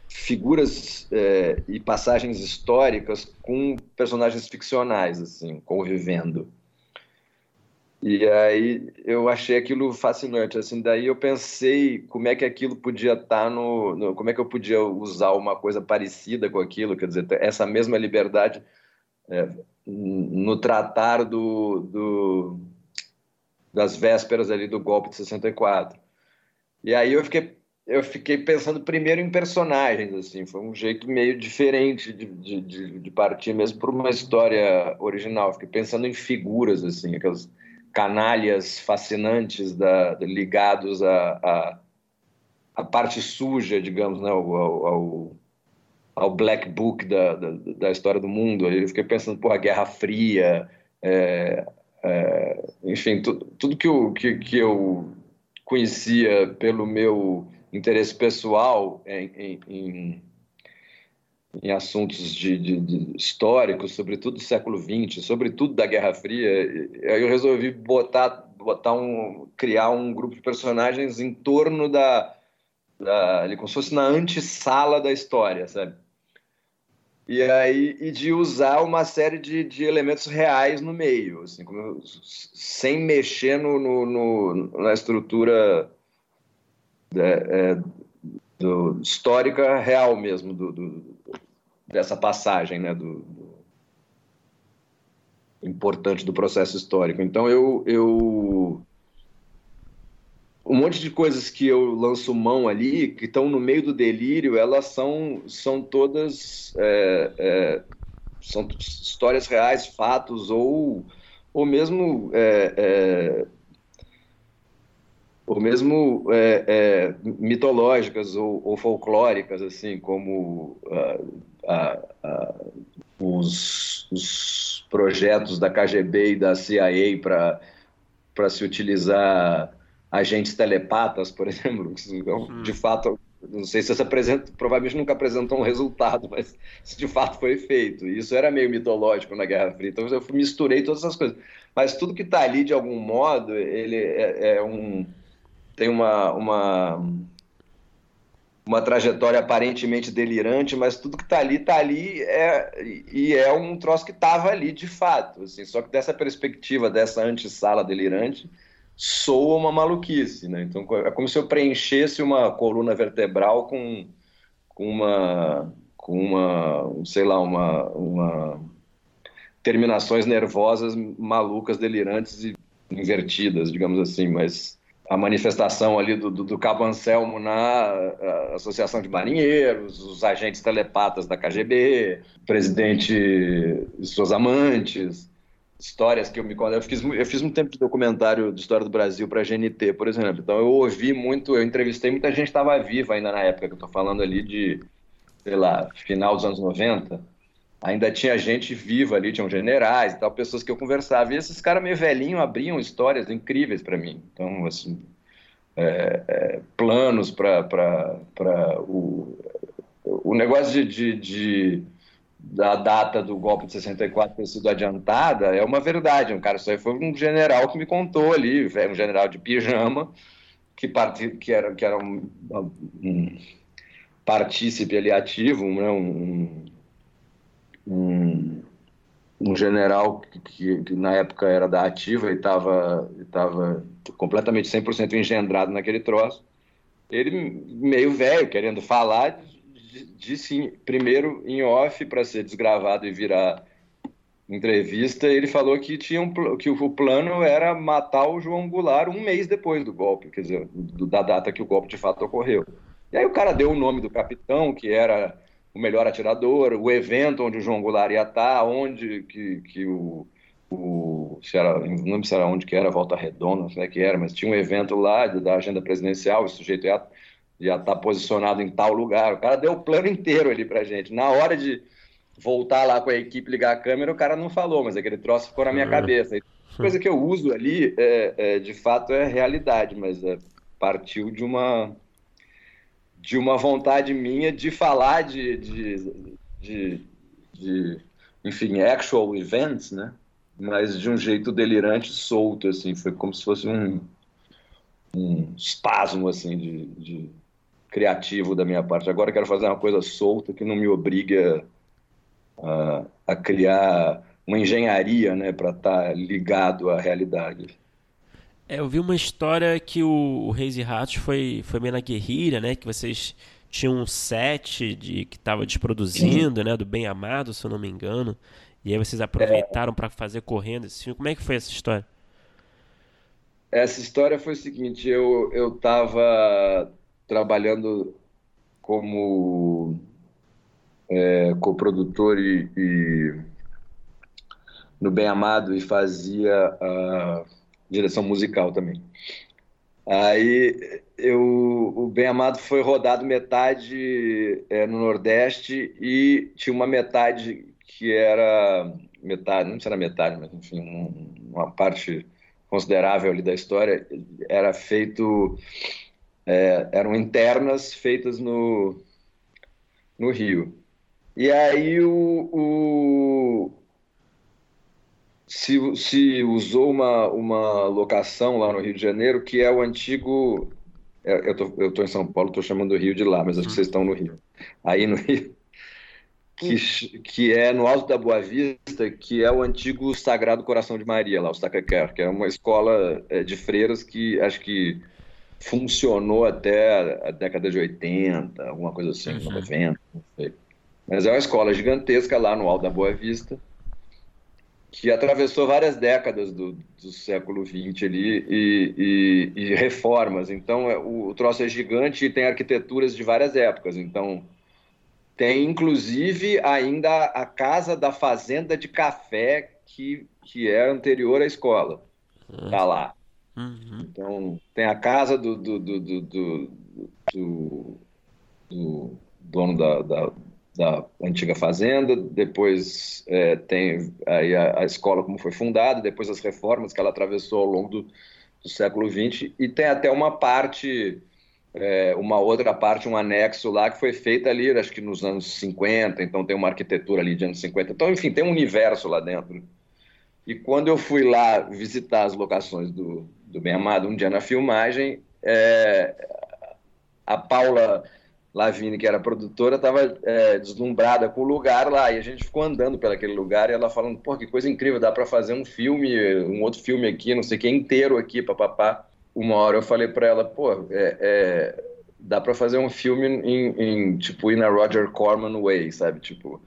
figuras é, e passagens históricas com personagens ficcionais, assim, convivendo. E aí eu achei aquilo fascinante, assim, daí eu pensei como é que aquilo podia estar tá no, no, como é que eu podia usar uma coisa parecida com aquilo, quer dizer, essa mesma liberdade é, no tratar do, do, das vésperas ali do golpe de 64. E aí eu fiquei eu fiquei pensando primeiro em personagens, assim, foi um jeito meio diferente de, de, de partir mesmo para uma história original. Fiquei pensando em figuras, assim, aquelas canalhas fascinantes da, ligados à a, a, parte suja, digamos, né, ao, ao black book da, da, da, história do mundo. Eu fiquei pensando, por a Guerra Fria, é, é, enfim, tu, tudo que eu, que, que eu conhecia pelo meu interesse pessoal em, em, em assuntos de, de, de, históricos, sobretudo do século XX, sobretudo da Guerra Fria, eu resolvi botar, botar um, criar um grupo de personagens em torno da, da como se fosse na antessala da história, sabe? E aí e de usar uma série de, de elementos reais no meio, assim, como, sem mexer no, no, no na estrutura é, é, do, histórica real mesmo do, do, dessa passagem, né, do, importante do processo histórico. Então eu, eu um monte de coisas que eu lanço mão ali, que estão no meio do delírio, elas são, são todas é, é, são histórias reais, fatos ou, ou mesmo é, é ou mesmo é, é, mitológicas ou, ou, folclóricas, assim, como os, os, projetos da KGB e da CIA para se utilizar agentes telepatas, por exemplo, hum. de fato, não sei se essa apresenta, provavelmente nunca apresentou um resultado, mas de fato foi feito. Isso era meio mitológico na Guerra Fria, então eu misturei todas essas coisas. Mas tudo que está ali, de algum modo, ele é, é um tem uma, uma, uma trajetória aparentemente delirante, mas tudo que está ali, está ali é, e é um troço que estava ali de fato. Assim, só que dessa perspectiva, dessa antessala delirante, soa uma maluquice. Né? Então é como se eu preenchesse uma coluna vertebral com, com uma. Com uma, sei lá, uma, uma terminações nervosas malucas, delirantes e invertidas, digamos assim, mas a manifestação ali do, do, do Cabo Anselmo na Associação de Marinheiros, os agentes telepatas da KGB, presidente e suas amantes, histórias que eu me conto. Eu fiz, eu fiz um tempo de documentário de história do Brasil para a GNT, por exemplo. Então eu ouvi muito, eu entrevistei muita gente estava viva ainda na época, que eu estou falando ali de, sei lá, final dos anos 90 ainda tinha gente viva ali, tinham generais e tal, pessoas que eu conversava. E esses caras meio velhinhos abriam histórias incríveis para mim. Então, assim, é, é, planos para o, o negócio de, de, de, da data do golpe de 64 ter sido adiantada é uma verdade. Um cara, isso aí foi um general que me contou ali, um general de pijama, que, part, que era, que era um, um partícipe ali ativo, né, um, um um, um general que, que, que, na época era da ativa e estava tava completamente 100% engendrado naquele troço. Ele, meio velho, querendo falar, disse primeiro em off para ser desgravado e virar entrevista, ele falou que, tinha um, que o plano era matar o João Goulart um mês depois do golpe, quer dizer, da data que o golpe de fato ocorreu. E aí o cara deu o nome do capitão, que era o melhor atirador, o evento onde o João Goulart ia estar, onde que, que o, o se era, não lembro se era onde que era, Volta Redonda, não sei que era, mas tinha um evento lá da agenda presidencial, o sujeito ia, ia estar posicionado em tal lugar. O cara deu o plano inteiro ali pra gente. Na hora de voltar lá com a equipe, ligar a câmera, o cara não falou, mas aquele troço ficou na minha uhum. cabeça. coisa que eu uso ali, é, é, de fato, é realidade, mas é, partiu de uma de uma vontade minha de falar de, de, de, de, enfim, actual events, né? Mas de um jeito delirante, solto, assim. Foi como se fosse um, um espasmo, assim, de, de criativo da minha parte. Agora eu quero fazer uma coisa solta que não me obriga a, a criar uma engenharia, né? Para estar tá ligado à realidade. É, eu vi uma história que o, o Reis e Ratos foi, foi meio na guerrilha, né? Que vocês tinham um set de, que estava desproduzindo, né? Do Bem Amado, se eu não me engano. E aí vocês aproveitaram é... para fazer correndo esse filme. Como é que foi essa história? Essa história foi o seguinte, eu eu estava trabalhando como é, coprodutor e, e, no Bem Amado e fazia uh, direção musical também. Aí eu, o Bem Amado foi rodado metade é, no Nordeste e tinha uma metade que era metade, não era metade, mas enfim, um, uma parte considerável ali da história era feito é, eram internas feitas no no Rio. E aí o, o se, se usou uma, uma locação lá no Rio de Janeiro que é o antigo. É, eu tô, eu tô em São Paulo, estou chamando o Rio de lá, mas acho que vocês estão no Rio. Aí no Rio. Que, que é no Alto da Boa Vista, que é o antigo Sagrado Coração de Maria, lá, o Sacré-Cœur, que é uma escola é, de freiras que acho que funcionou até a década de 80, alguma coisa assim, uhum. 90, não sei. Mas é uma escola gigantesca lá no Alto da Boa Vista que atravessou várias décadas do, do século XX ali e, e, e reformas. Então, é, o, o troço é gigante e tem arquiteturas de várias épocas. Então, tem inclusive ainda a casa da fazenda de café que, que é anterior à escola. Tá lá. Uhum. Então, tem a casa do, do, do, do, do, do dono da, da da antiga fazenda, depois é, tem aí a, a, escola como foi fundada, depois as reformas que ela atravessou ao longo do, do século XX, e tem até uma parte, é, uma outra parte, um anexo lá que foi feita ali, acho que nos anos 50, então tem uma arquitetura ali de anos 50, então enfim, tem um universo lá dentro. E quando eu fui lá visitar as locações do, do Bem Amado, um dia na filmagem, é, a Paula Lavigne, que era produtora, estava é, deslumbrada com o lugar lá. E a gente ficou andando pelo aquele lugar e ela falando: pô, que coisa incrível, dá para fazer um filme, um outro filme aqui, não sei o que, inteiro aqui, papapá. Uma hora eu falei para ela: pô, é, é, dá para fazer um filme em, em, tipo, ir na Roger Corman Way, sabe? Tipo,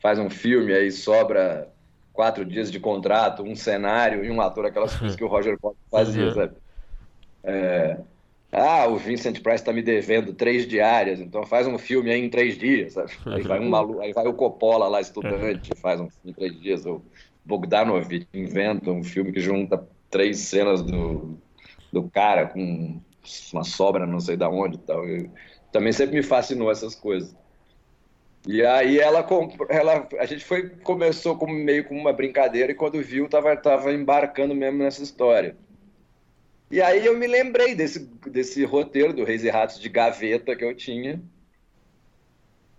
faz um filme, aí sobra quatro dias de contrato, um cenário e um ator, aquelas coisas que o Roger Corman fazia, uhum. sabe? É, ah, o Vincent Price está me devendo três diárias, então faz um filme aí em três dias, sabe? Aí vai, um aí vai o Coppola lá, estudante, faz um filme em três dias. O Bogdanovich inventa um filme que junta três cenas do, do cara com uma sobra não sei da onde e tal. Eu... também sempre me fascinou essas coisas. E aí ela, ela a gente foi começou como meio como uma brincadeira e quando viu tava tava embarcando mesmo nessa história. E aí eu me lembrei desse, desse roteiro do Reis e Ratos de gaveta que eu tinha.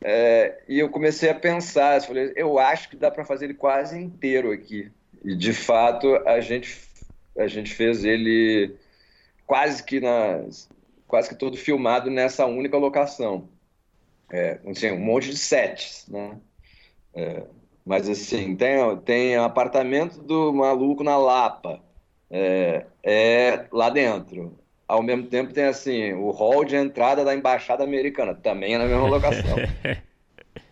É, e eu comecei a pensar, eu falei, eu acho que dá para fazer ele quase inteiro aqui. E de fato a gente a gente fez ele quase que na quase que todo filmado nessa única locação. É, assim, um monte de sets, né? É, Mas assim, tem, tem apartamento do maluco na Lapa, é, é lá dentro. Ao mesmo tempo tem assim, o hall de entrada da Embaixada Americana, também é na mesma locação.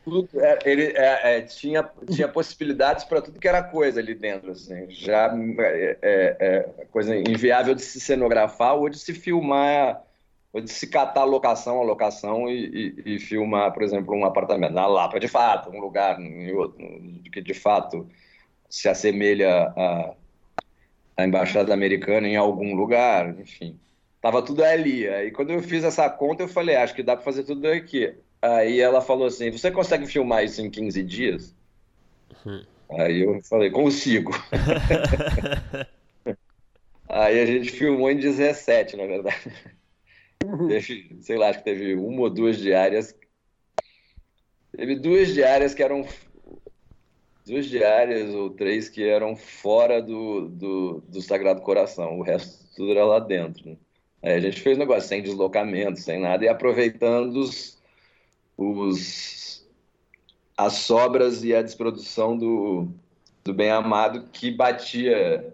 tudo, é, ele é, é, tinha, tinha possibilidades para tudo que era coisa ali dentro, assim, já é, é, é, coisa inviável de se cenografar ou de se filmar, ou de se catar locação a locação e, e, e filmar, por exemplo, um apartamento na Lapa, de fato, um lugar em outro, que de fato se assemelha à, à embaixada americana em algum lugar, enfim. Tava tudo ali. Aí quando eu fiz essa conta, eu falei, acho que dá para fazer tudo aqui. Aí ela falou assim: Você consegue filmar isso em 15 dias? Aí eu falei: Consigo. Aí a gente filmou em 17, na verdade. Teve, sei lá, acho que teve uma ou duas diárias. Teve duas diárias que eram. Duas diárias ou três que eram fora do, do, do Sagrado Coração. O resto tudo era lá dentro. Né? Aí a gente fez um negócio sem deslocamento, sem nada, e aproveitando os, os, as sobras e a desprodução do, do Bem Amado que batia,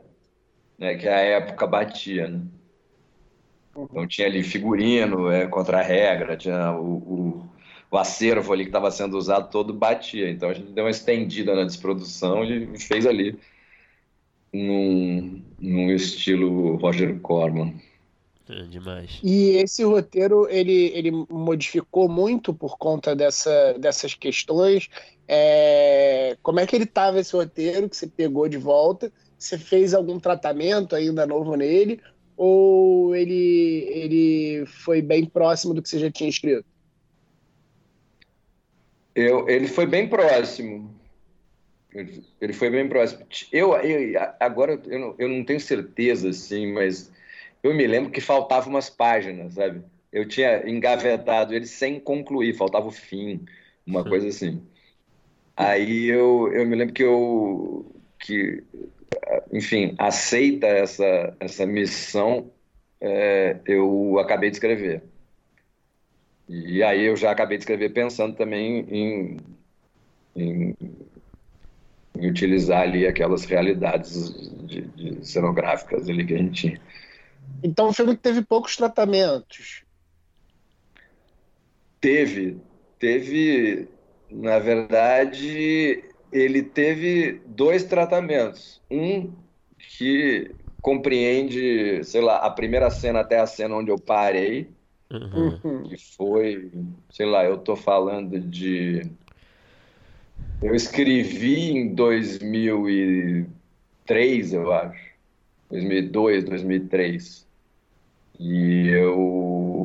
né, que a época batia. Né? Então tinha ali figurino, é, contra a regra, tinha o, o, o acervo ali que estava sendo usado todo batia. Então a gente deu uma estendida na desprodução e fez ali num, num estilo Roger Corman. É demais. E esse roteiro ele, ele modificou muito por conta dessa, dessas questões. É, como é que ele estava esse roteiro que você pegou de volta? Você fez algum tratamento ainda novo nele? Ou ele, ele foi bem próximo do que você já tinha escrito? Eu, ele foi bem próximo. Ele foi bem próximo. Eu, eu agora eu não, eu não tenho certeza, assim, mas eu me lembro que faltavam umas páginas, sabe? Eu tinha engavetado ele sem concluir, faltava o fim, uma coisa assim. Aí eu, eu me lembro que eu, que, enfim, aceita essa, essa missão, é, eu acabei de escrever. E aí eu já acabei de escrever pensando também em, em, em utilizar ali aquelas realidades de, de cenográficas ali que a gente tinha. Então, um filme que teve poucos tratamentos. Teve. Teve, na verdade, ele teve dois tratamentos. Um que compreende, sei lá, a primeira cena até a cena onde eu parei. Uhum. Que foi, sei lá, eu tô falando de. Eu escrevi em 2003, eu acho. 2002, 2003. E eu.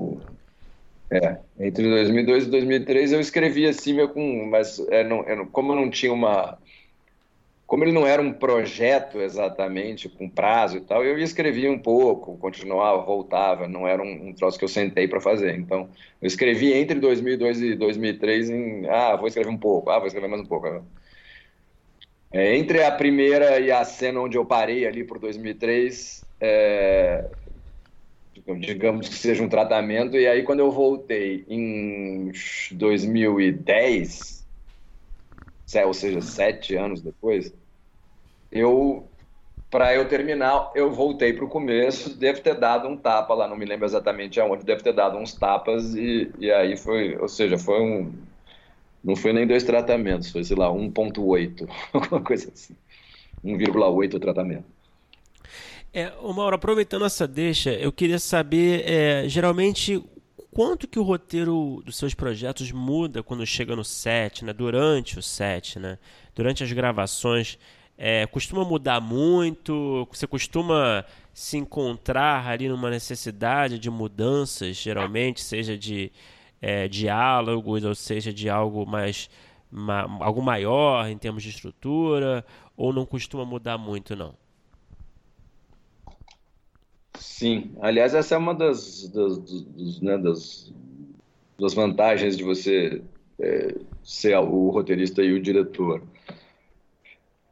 É, entre 2002 e 2003 eu escrevi assim, meu, com, mas é, não, é, como eu não tinha uma. Como ele não era um projeto exatamente, com prazo e tal, eu escrevia um pouco, continuava, voltava, não era um, um troço que eu sentei para fazer. Então, eu escrevi entre 2002 e 2003 em. Ah, vou escrever um pouco, ah, vou escrever mais um pouco. É, entre a primeira e a cena onde eu parei ali por 2003, é, digamos que seja um tratamento, e aí quando eu voltei em 2010, ou seja, sete anos depois, eu, para eu terminar, eu voltei para o começo, devo ter dado um tapa lá, não me lembro exatamente aonde, devo ter dado uns tapas, e, e aí foi, ou seja, foi um não foi nem dois tratamentos, foi, sei lá, 1,8, alguma coisa assim. 1,8 tratamento. É, Mauro, aproveitando essa deixa, eu queria saber, é, geralmente, quanto que o roteiro dos seus projetos muda quando chega no set, né? durante o set, né? durante as gravações. É, costuma mudar muito? Você costuma se encontrar ali numa necessidade de mudanças, geralmente, seja de é, diálogos, ou seja, de algo mais ma, algo maior em termos de estrutura, ou não costuma mudar muito, não? Sim, aliás, essa é uma das, das, dos, né, das, das vantagens de você é, ser o roteirista e o diretor.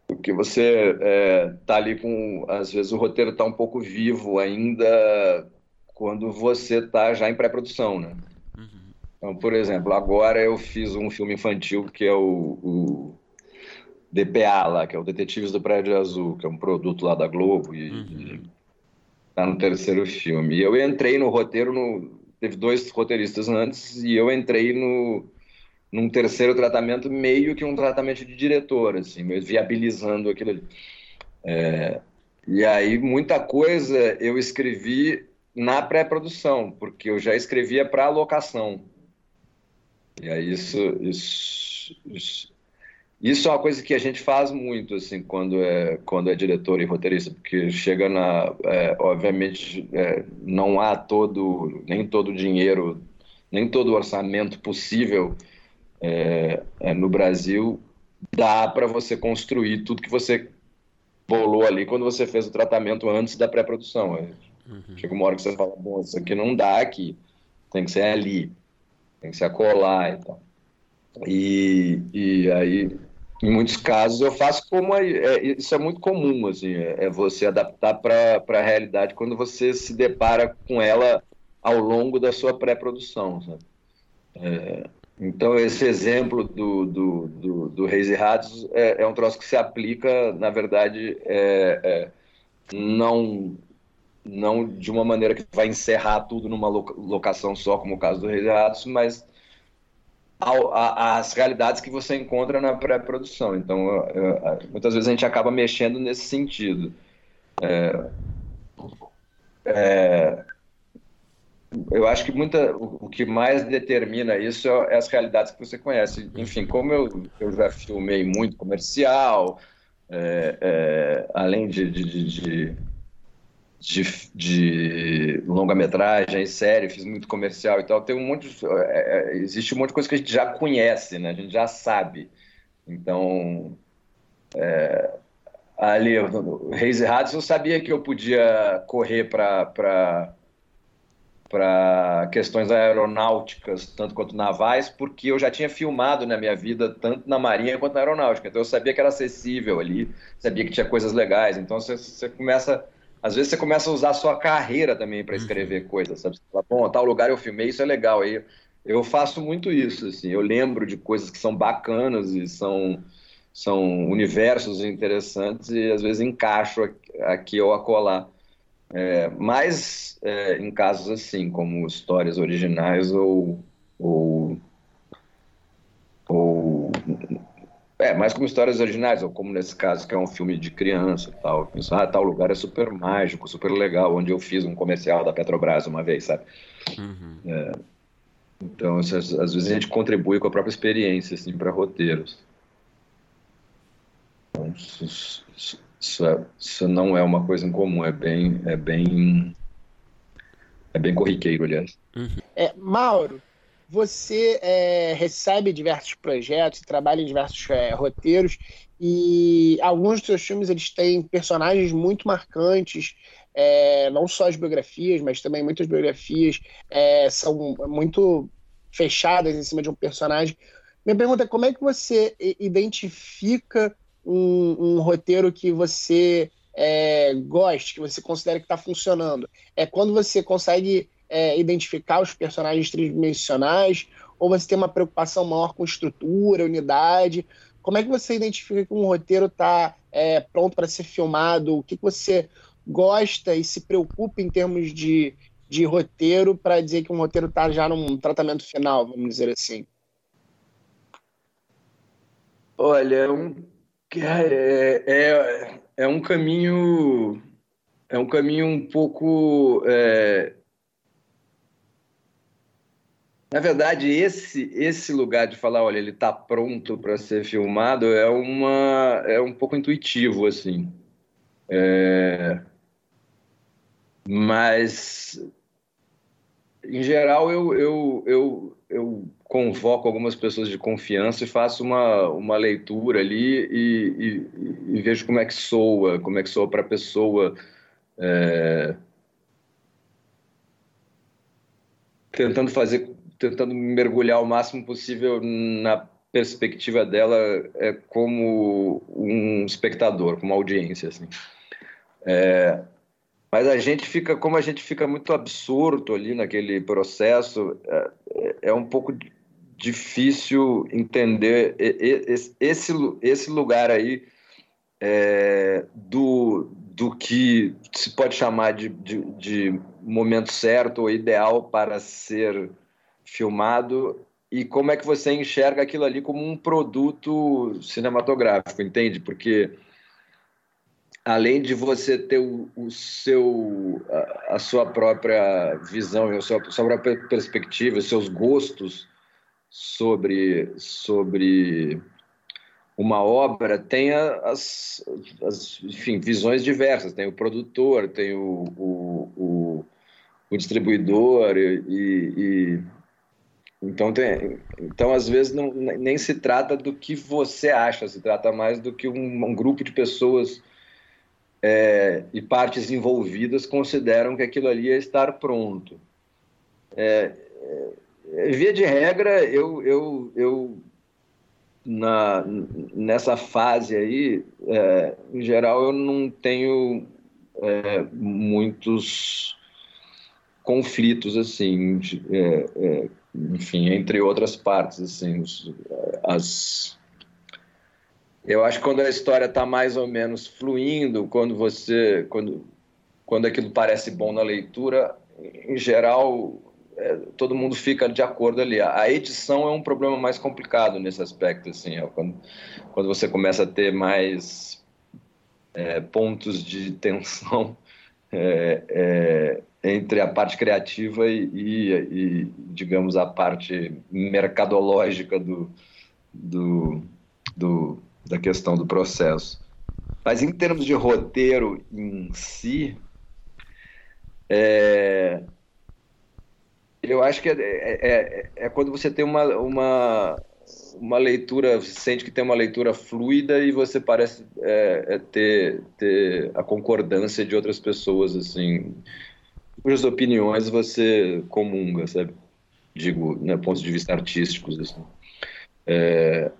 Porque você é, tá ali com. Às vezes o roteiro está um pouco vivo ainda quando você está já em pré-produção, né? Então, por exemplo, agora eu fiz um filme infantil que é o, o, DPA lá, que é o Detetives do Prédio Azul, que é um produto lá da Globo e, uhum. Tá no terceiro filme. E eu entrei no roteiro, no, teve dois roteiristas antes e eu entrei no num terceiro tratamento meio que um tratamento de diretor, assim, viabilizando aquilo ali. É, e aí muita coisa eu escrevi na pré-produção, porque eu já escrevia para locação. E aí isso, isso, isso, isso, é uma coisa que a gente faz muito, assim, quando é, quando é diretor e roteirista, porque chega na... É, obviamente, é, não há todo, nem todo o dinheiro, nem todo o orçamento possível é, é, no Brasil dá para você construir tudo que você bolou ali quando você fez o tratamento antes da pré-produção. Uhum. Chega uma hora que você fala, bom, isso aqui não dá aqui, tem que ser ali, tem que ser acolá e tal. E, e aí, em muitos casos, eu faço como. É, é isso é muito comum, assim, é, é você adaptar para a realidade quando você se depara com ela ao longo da sua pré-produção? É, então, esse exemplo do, do, do, do Reis e Ratos é, é, um troço que se aplica, na verdade, é, não, não de uma maneira que vai encerrar tudo numa locação só, como o caso do Reis e Ratos, mas as realidades que você encontra na pré-produção. Então, muitas vezes a gente acaba mexendo nesse sentido. É, é, eu acho que muita, o, que mais determina isso é as realidades que você conhece. Enfim, como eu, eu já filmei muito comercial, é, é, além de, de, de, de, de longa-metragem, série, fiz muito comercial e tal, tem um monte de, é, é, existe um monte de coisa que a gente já conhece, né? a gente já sabe. Então, é, ali, Reis e Ratos, eu sabia que eu podia correr para para questões aeronáuticas, tanto quanto navais, porque eu já tinha filmado na minha vida, tanto na marinha quanto na aeronáutica. Então eu sabia que era acessível ali, sabia que tinha coisas legais. Então você começa, às vezes você começa a usar a sua carreira também para escrever coisas, sabe? Você fala, bom, tal lugar eu filmei, isso é legal. Aí eu faço muito isso, assim. Eu lembro de coisas que são bacanas e são são universos interessantes e às vezes encaixo aqui ou acolá. É, mas é, em casos assim, como histórias originais ou, ou, ou é, mais como histórias originais, ou como nesse caso, que é um filme de criança e tal. Penso, ah, tal lugar é super mágico, super legal, onde eu fiz um comercial da Petrobras uma vez, sabe? Uhum. É, então, às, às, vezes a gente contribui com a própria experiência, assim, para roteiros. Então, isso, é, isso não é uma coisa incomum, é bem, é bem, é bem corriqueiro, aliás. Uhum. É, Mauro, você é, recebe diversos projetos, trabalha em diversos é, roteiros e alguns dos seus filmes eles têm personagens muito marcantes, é, não só as biografias, mas também muitas biografias é, são muito fechadas em cima de um personagem. Minha pergunta é como é que você identifica um, um roteiro que você é, goste, que você considere que está funcionando. É quando você consegue é, identificar os personagens tridimensionais, ou você tem uma preocupação maior com estrutura, unidade. Como é que você identifica que um roteiro está é, pronto para ser filmado? O que, que você gosta e se preocupa em termos de, de roteiro para dizer que um roteiro está já num tratamento final, vamos dizer assim? Olha, um é, é, é um caminho é um caminho um pouco é... na verdade esse esse lugar de falar olha ele está pronto para ser filmado é uma é um pouco intuitivo assim é... mas em geral eu, eu, eu, eu convoco algumas pessoas de confiança e faço uma, uma leitura ali e, e, e vejo como é que soa, como é que soa para a pessoa. É... Tentando fazer, tentando mergulhar o máximo possível na perspectiva dela é, como um espectador, como audiência, assim. É, mas a gente fica, como a gente fica muito absurdo ali naquele processo, é, é um pouco difícil entender esse, esse lugar aí é, do, do que se pode chamar de, de, de momento certo ou ideal para ser filmado e como é que você enxerga aquilo ali como um produto cinematográfico, entende? Porque além de você ter o, o seu a, a, sua própria visão, a sua, a sua própria perspectiva, os seus gostos sobre sobre uma obra tem as, as enfim, visões diversas. Tem o produtor, tem o, o, o, o distribuidor e, e, então tem, então às vezes não, nem se trata do que você acha, se trata mais do que um, um grupo de pessoas é, e partes envolvidas consideram que aquilo ali é estar pronto. É, é, via de regra, eu, eu, eu na, nessa fase aí, é, em geral, eu não tenho é, muitos conflitos assim, é, é, enfim, entre outras partes assim, os, as eu acho que quando a história está mais ou menos fluindo, quando você, quando, quando aquilo parece bom na leitura, em geral é, todo mundo fica de acordo ali. A edição é um problema mais complicado nesse aspecto, assim, é quando, quando você começa a ter mais é, pontos de tensão é, é entre a parte criativa e, e, e, digamos, a parte mercadológica do, do, do, da questão do processo. Mas em termos de roteiro em si, é, eu acho que é, é, é, é, quando você tem uma, uma, uma leitura, sente que tem uma leitura fluida e você parece é, é ter, ter a concordância de outras pessoas, assim, cujas opiniões você comunga, sabe? Digo, né, pontos de vista artísticos, assim. É,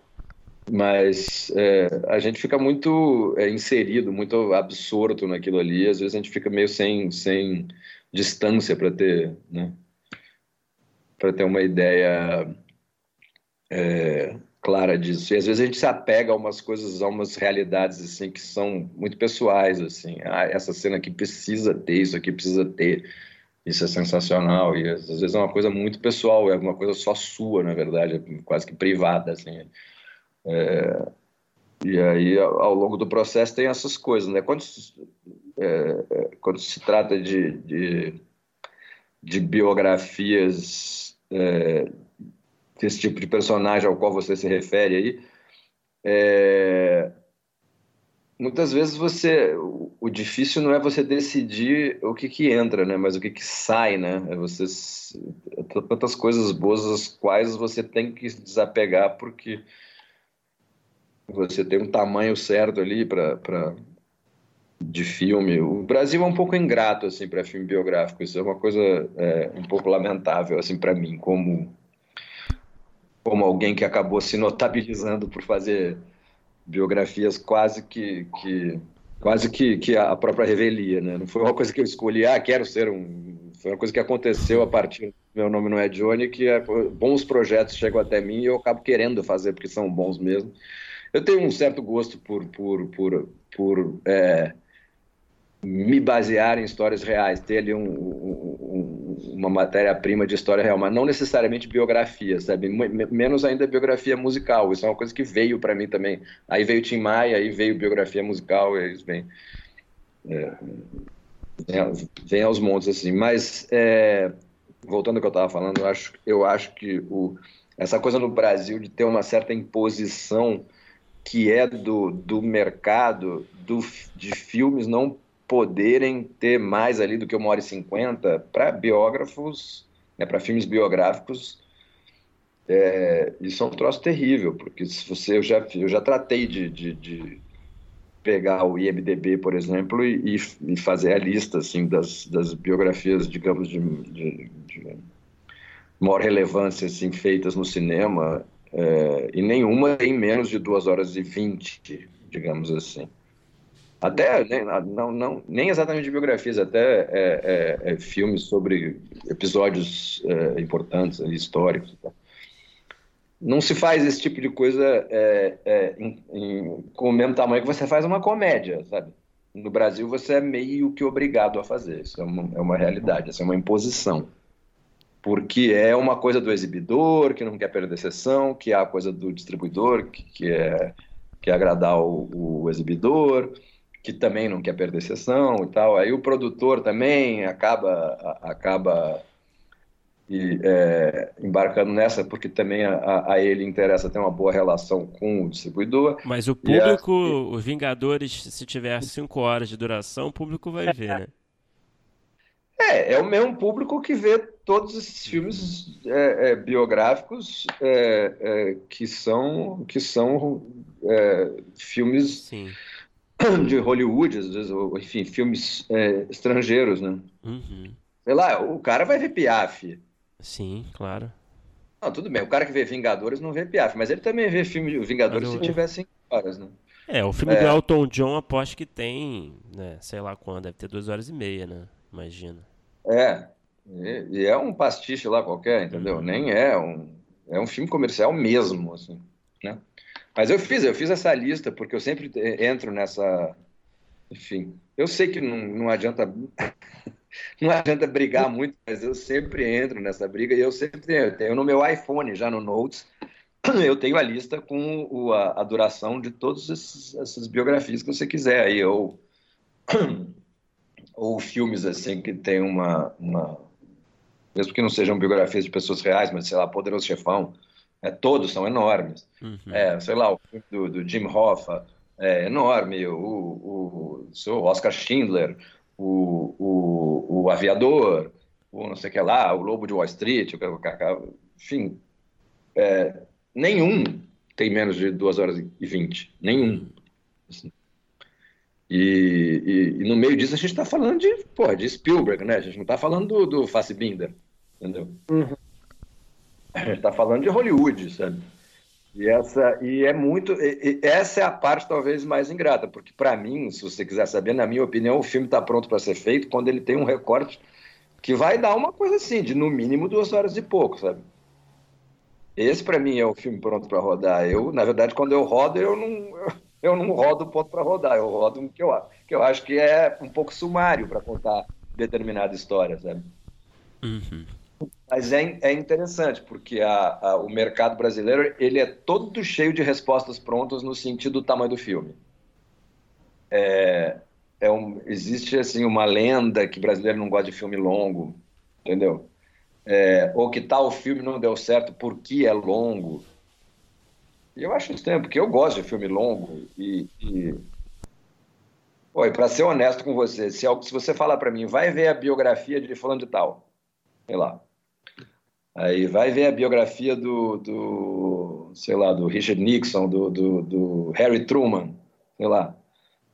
mas é, a gente fica muito é, inserido, muito absorto naquilo ali, às vezes a gente fica meio sem, sem distância para ter, né? para ter uma ideia é, clara disso. E às vezes a gente se apega a umas coisas, a umas realidades assim que são muito pessoais, assim. Ah, essa cena aqui precisa ter, isso aqui precisa ter. Isso é sensacional e às vezes é uma coisa muito pessoal, é uma coisa só sua, na verdade, quase que privada, assim. É, e aí, ao longo do processo, tem essas coisas, né? Quando, é quando se trata de, de, de biografias é, desse tipo de personagem ao qual você se refere aí, é, muitas vezes você o, difícil não é você decidir o que que entra, né, mas o que que sai, né? É você é tantas coisas boas as quais você tem que se desapegar porque você tem um tamanho certo ali para de filme. O Brasil é um pouco ingrato assim para filme biográfico. Isso é uma coisa é, um pouco lamentável assim para mim, como como alguém que acabou se notabilizando por fazer biografias quase que, que quase que, que a própria revelia, né? Não foi uma coisa que eu escolhi, ah, quero ser um. Foi uma coisa que aconteceu a partir meu nome não é Johnny, que é, bons projetos chegam até mim e eu acabo querendo fazer porque são bons mesmo. Eu tenho um certo gosto por por por, por é, me basear em histórias reais, ter ali um, um, uma matéria-prima de história real, mas não necessariamente biografia, sabe? Menos ainda biografia musical. Isso é uma coisa que veio para mim também. Aí veio Tim Maia, aí veio biografia musical, e eles vêm. É, vem aos montes assim. Mas, é, voltando ao que eu estava falando, eu acho, eu acho que o, essa coisa no Brasil de ter uma certa imposição que é do, do mercado do, de filmes não poderem ter mais ali do que uma hora e cinquenta para biógrafos, né, para filmes biográficos, é, isso é um troço terrível, porque se você, eu já, eu já tratei de, de, de pegar o IMDB, por exemplo, e, e, fazer a lista assim, das, das biografias, digamos, de, de, de maior relevância assim, feitas no cinema, é, e nenhuma tem menos de duas horas e vinte, digamos assim. Até, né, não, não, nem exatamente biografias, até é, é, é filmes sobre episódios é, importantes, históricos. não se faz esse tipo de coisa é, é, em, em, com o mesmo tamanho que você faz uma comédia, sabe? No Brasil você é meio que obrigado a fazer, isso é uma, é uma realidade, isso é uma imposição. Porque é uma coisa do exibidor, que não quer perder sessão, que é a coisa do distribuidor, que, que é, que é agradar o, o exibidor, que também não quer perder sessão e tal. Aí o produtor também acaba, acaba e, é, embarcando nessa, porque também a, a, ele interessa ter uma boa relação com o distribuidor. Mas o público, a... os Vingadores, se tiver cinco horas de duração, o público vai ver, né? É, é o mesmo público que vê todos esses filmes é, é, biográficos é, é, que são, que são é, filmes Sim. de Hollywood, às vezes, ou, enfim, filmes estrangeiros, né? Uhum. Sei lá, o cara vai ver Piaf, Sim, claro. Não, tudo bem. O cara que vê Vingadores não vê Piaf, mas ele também vê filme de Vingadores se tiver cinco horas, né? É, o filme é. do Elton John aposto que tem, né, sei lá quando, deve ter duas horas e meia, né? Imagina. É, e, e é um pastiche lá qualquer, entendeu? Uhum. Nem é um, é um filme comercial mesmo, assim, né? Mas eu fiz, eu fiz essa lista porque eu sempre entro nessa, enfim, eu sei que não, não adianta não adianta brigar muito, mas eu sempre entro nessa briga e eu sempre tenho, eu tenho no meu iPhone, já no Notes, eu tenho a lista com o, a, a, duração de todas essas biografias que você quiser aí, ou, ou filmes assim que tem uma, uma, mesmo que não sejam biografias de pessoas reais, mas sei lá, Poderoso Chefão, é, todos são enormes. Uhum. É, sei lá, o filme do, do Jim Hoffa é enorme, o, o, o Oscar Schindler, o, o, o Aviador, o não sei o que lá, o Lobo de Wall Street, o, enfim, é, nenhum tem menos de 2 horas e 20, nenhum. Assim. E, e, e, no meio disso a gente está falando de, porra, de Spielberg, né? A gente não está falando do, do Fassbinder, entendeu? Uhum. A gente está falando de Hollywood, sabe? E essa e é muito e, e essa é a parte talvez mais ingrata, porque para mim, se você quiser saber, na minha opinião, o filme está pronto para ser feito quando ele tem um recorte que vai dar uma coisa assim, de no mínimo duas horas e pouco, sabe? Esse para mim é o filme pronto para rodar. Eu, na verdade, quando eu rodo, eu não eu não rodo ponto para rodar, eu rodo o que eu que eu acho que é um pouco sumário para contar determinada história, sabe? Uhum. Mas é, é interessante, porque a, a, o mercado brasileiro ele é todo cheio de respostas prontas no sentido do tamanho do filme. É, é um, existe assim uma lenda que brasileiro não gosta de filme longo, entendeu? É, ou que tal filme não deu certo porque é longo. E eu acho estranho, porque eu gosto de filme longo e, e... Oi, para ser honesto com você, se, se você falar para mim, vai ver a biografia de fulano de tal, sei lá, Aí vai ver a biografia do, do sei lá, do Richard Nixon, do, do, do, Harry Truman, sei lá.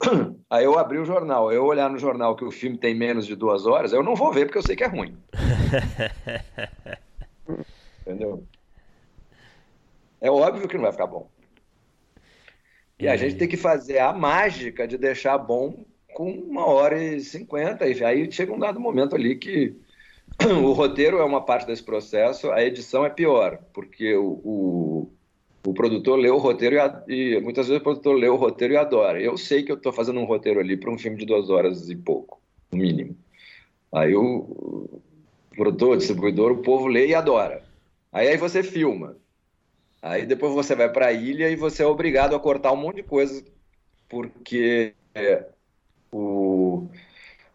Aí eu abri o jornal, eu olhar no jornal que o filme tem menos de duas horas, eu não vou ver porque eu sei que é ruim. Entendeu? É óbvio que não vai ficar bom. E a gente tem que fazer a mágica de deixar bom com uma hora e cinquenta. E aí chega um dado momento ali que o roteiro é uma parte desse processo, a edição é pior, porque o, o, o produtor lê o roteiro e, e, muitas vezes o produtor lê o roteiro e adora. Eu sei que eu estou fazendo um roteiro ali para um filme de duas horas e pouco, no mínimo. Aí o, produtor, o distribuidor, o povo lê e adora. Aí, aí você filma. Aí depois você vai para a ilha e você é obrigado a cortar um monte de coisa, porque é, o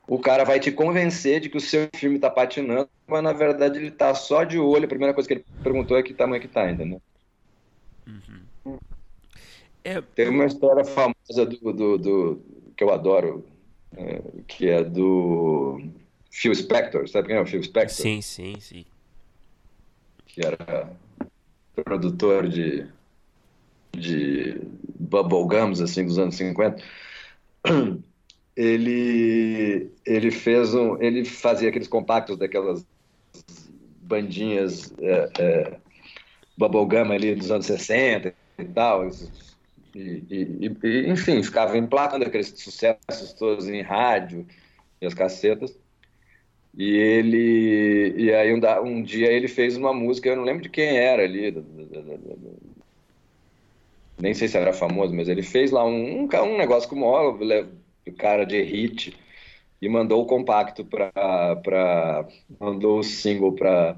o cara vai te convencer de que o seu filme está patinando, mas na verdade ele está só de olho. A primeira coisa que ele perguntou é que tamanho que tá, entendeu? Uhum. É... Tem uma história famosa do, do, do que eu adoro, é, que é do Phil Spector. Sabe quem é o Phil Spector? Sim, sim, sim. Que era produtor de, de bubblegums, assim, dos anos 50 ele ele fez um ele fazia aqueles compactos daquelas bandinhas é, é, bubblegum ali dos anos 60 e tal e, e, e, enfim ficava emplacando aqueles sucessos todos em rádio e as cacetas E ele. E aí um, um, dia ele fez uma música, eu não lembro de quem era ali. Nem sei se era famoso, mas ele fez lá um, um negócio com o cara de hit e mandou o compacto para. Mandou o single para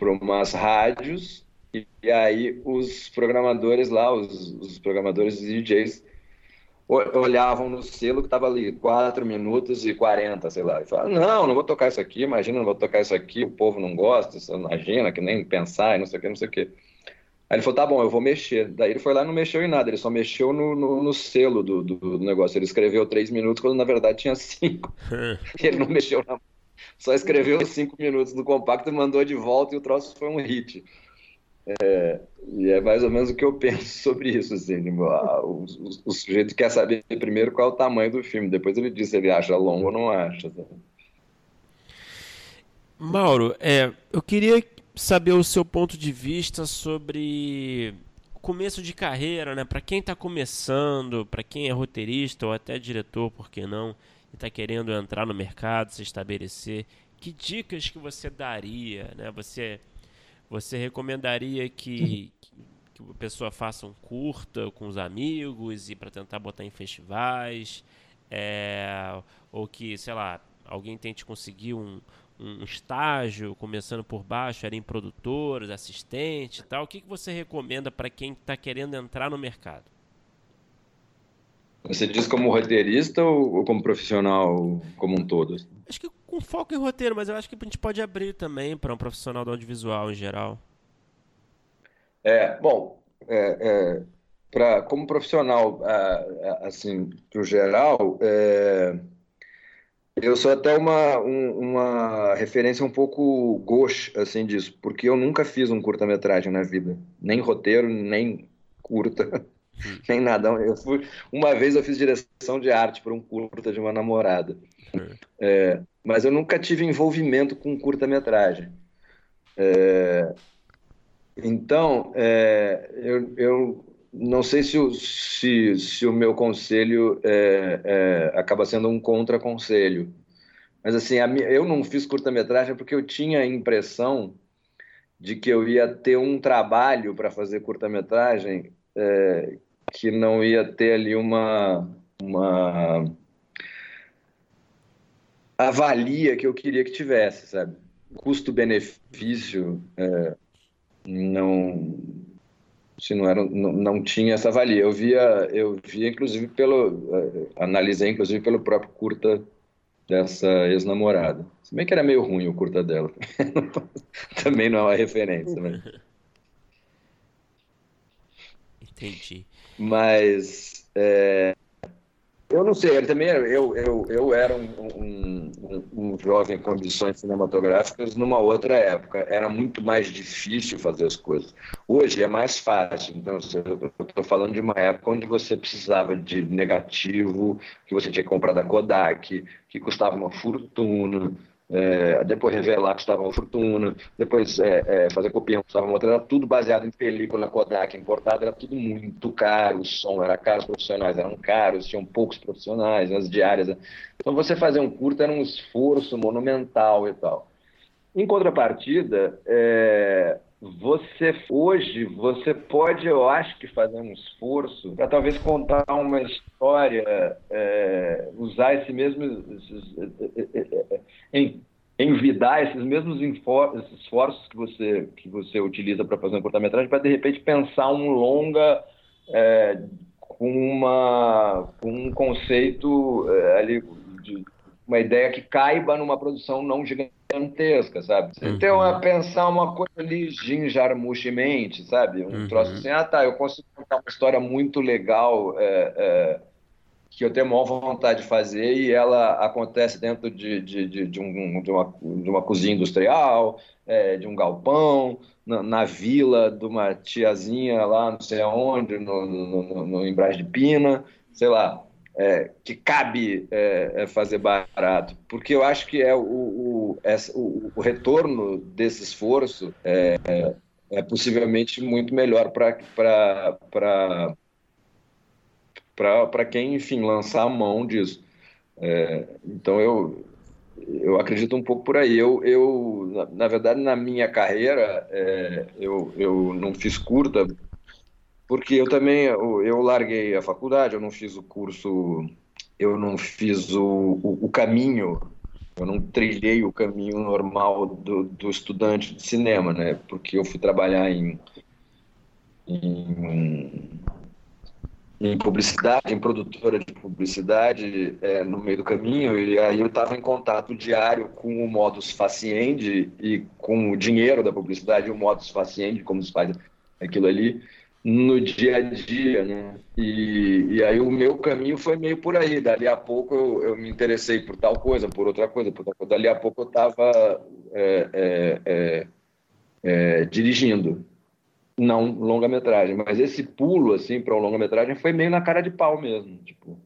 umas rádios. E, e, aí os programadores lá, os, os programadores e DJs olhavam no selo que estava ali 4 minutos e 40, sei lá, e falavam, não, não vou tocar isso aqui, imagina, não vou tocar isso aqui, o povo não gosta, imagina, que nem pensar e não sei o que, não sei o que. Aí ele falou, tá bom, eu vou mexer. Daí ele foi lá e não mexeu em nada, ele só mexeu no, no, no selo do, do, do, negócio. Ele escreveu 3 minutos quando na verdade tinha 5. ele não mexeu na só escreveu 5 minutos no compacto e mandou de volta e o troço foi um hit. É, e é mais ou menos o que eu penso sobre isso. Assim, tipo, o, o, o, sujeito quer saber primeiro qual é o tamanho do filme, depois ele diz se ele acha longo ou não acha. Mauro, é, eu queria saber o seu ponto de vista sobre começo de carreira, né? Para quem está começando, para quem é roteirista ou até diretor, por que não, e está querendo entrar no mercado, se estabelecer, que dicas que você daria, né? Você você recomendaria que, que, a pessoa faça um curta com os amigos e para tentar botar em festivais? É, ou que, sei lá, alguém tente conseguir um, um estágio, começando por baixo, era em produtores, assistente e tal. O que, que você recomenda para quem está querendo entrar no mercado? Você diz como roteirista ou como profissional como um todo? Acho que com foco em roteiro, mas eu acho que a gente pode abrir também para um profissional do audiovisual em geral. É, bom, é, é, pra, como profissional, assim, para o geral, é, eu sou até uma, um, uma referência um pouco gauche, assim, disso, porque eu nunca fiz um curta-metragem na vida, nem roteiro, nem curta. nem nada. Eu fui, uma vez eu fiz direção de arte para um curta de uma namorada. É, mas eu nunca tive envolvimento com curta-metragem. É, então, é, eu, eu, não sei se o, se, se o meu conselho é, é, acaba sendo um contra-conselho. Mas, assim, a, eu não fiz curta-metragem porque eu tinha a impressão de que eu ia ter um trabalho para fazer curta-metragem é, que não ia ter ali uma, uma avalia que eu queria que tivesse, sabe? Custo-benefício é, não se não era não, não, tinha essa avalia. Eu via eu via inclusive pelo é, analisei inclusive pelo próprio curta dessa ex-namorada. Se bem que era meio ruim o curta dela. Também não é uma referência, né? Entendi. Mas é, eu não sei, ele também eu, eu, eu era um, um, um, jovem com ambições cinematográficas numa outra época. Era muito mais difícil fazer as coisas. Hoje é mais fácil. Então, eu estou falando de uma época onde você precisava de negativo, que você tinha que comprar da Kodak, que custava uma fortuna é, depois revelar que estava uma fortuna, depois é, é, fazer copião que estava outra, era tudo baseado em película Kodak importada, era tudo muito caro, o som era caro, os profissionais eram caros, tinham poucos profissionais, as diárias. Então você fazer um curto era um esforço monumental e tal. Em contrapartida, é, você hoje você pode, eu acho que fazer um esforço para talvez contar uma história, é, usar esse mesmo em, envidar esses mesmos esforços que você que você utiliza para fazer um curta-metragem para de repente pensar um longa é, com uma com um conceito é, ali de uma ideia que caiba numa produção não gigante gigantesca, sabe? Você uhum. tem uma, pensar uma coisa ali ginjarmuchimente, sabe? Um uhum. troço assim, ah tá, eu consigo contar uma história muito legal é, é, que eu tenho maior vontade de fazer e ela acontece dentro de, de, de, de, um, de, uma, de uma cozinha industrial, é, de um galpão, na, na, vila de uma tiazinha lá não sei aonde, no, no, no, no de Pina, sei lá é, que cabe é, é, fazer barato, porque eu acho que é o, o, o, o retorno desse esforço é, é possivelmente muito melhor para quem, enfim, lançar a mão disso. É, então eu eu acredito um pouco por aí. Eu, eu na, na verdade, na minha carreira, é, eu, eu não fiz curta, porque eu também eu, larguei a faculdade, eu não fiz o curso, eu não fiz o, o, o caminho, eu não trilhei o caminho normal do, do, estudante de cinema, né? Porque eu fui trabalhar em, em em publicidade, em produtora de publicidade é, no meio do caminho, e aí eu estava em contato diário com o modus faciendi e com o dinheiro da publicidade, o modus faciendi, como se faz aquilo ali, no dia a dia, né? E, e aí o meu caminho foi meio por aí. Dali a pouco eu, eu me interessei por tal coisa, por outra coisa, por outra coisa. Dali a pouco eu estava é, é, é, é, dirigindo não longa-metragem, mas esse pulo assim para o longa-metragem foi meio na cara de pau mesmo, tipo.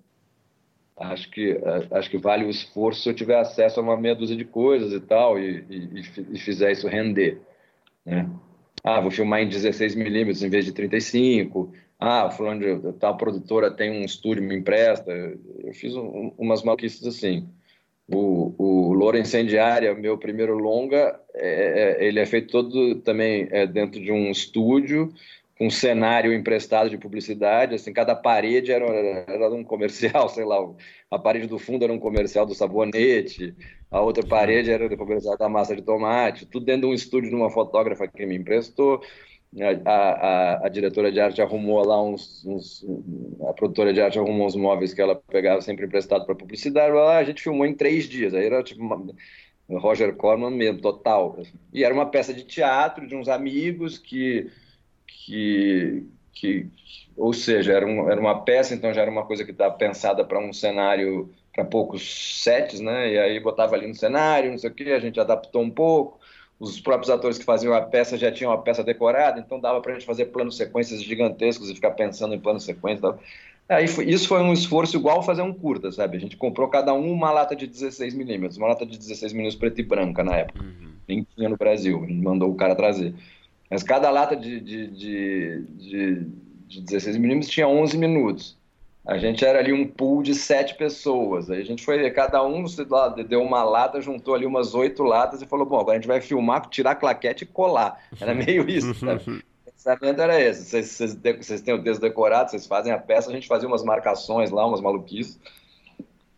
Acho que acho que vale o esforço se eu tiver acesso a uma meia dúzia de coisas e tal e, e, e fizer isso render, né? Ah, vou filmar em 16 milímetros em vez de 35. Ah, fulano de tal produtora tem um estúdio me empresta. Eu fiz um, umas maluquices assim. O, o Loura Incendiária, meu primeiro longa, é, é, ele é feito todo também é, dentro de um estúdio, um cenário emprestado de publicidade, assim, cada parede era, era um comercial, sei lá, a parede do fundo era um comercial do sabonete, a outra parede era do comercial da massa de tomate, tudo dentro de um estúdio de uma fotógrafa que me emprestou, a, a, a, diretora de arte arrumou lá uns, uns, a produtora de arte arrumou uns móveis que ela pegava sempre emprestado para publicidade. Lá a gente filmou em três dias. Aí era tipo uma, Roger Corman mesmo total. E era uma peça de teatro de uns amigos que que, que ou seja era, um, era uma peça então já era uma coisa que estava pensada para um cenário para poucos sets né e aí botava ali no cenário não sei o que a gente adaptou um pouco os próprios atores que faziam a peça já tinham a peça decorada, então dava para a gente fazer planos sequências gigantescos e ficar pensando em plano sequência. Aí isso foi um esforço igual fazer um curta, sabe? A gente comprou cada um uma lata de 16 milímetros, uma lata de 16 milímetros preto e branca na época. Uhum. Nem tinha no Brasil, a gente mandou o cara trazer. Mas cada lata de, de, de, de, de 16 milímetros tinha 11 minutos. A gente era ali um pool de sete pessoas. Aí a gente foi, cada um deu uma lata, juntou ali umas oito latas e falou: bom, agora a gente vai filmar, tirar a claquete e colar. Era meio isso, sabe? o pensamento era esse. Vocês, vocês, vocês têm o texto decorado, vocês fazem a peça, a gente fazia umas marcações lá, umas maluquices.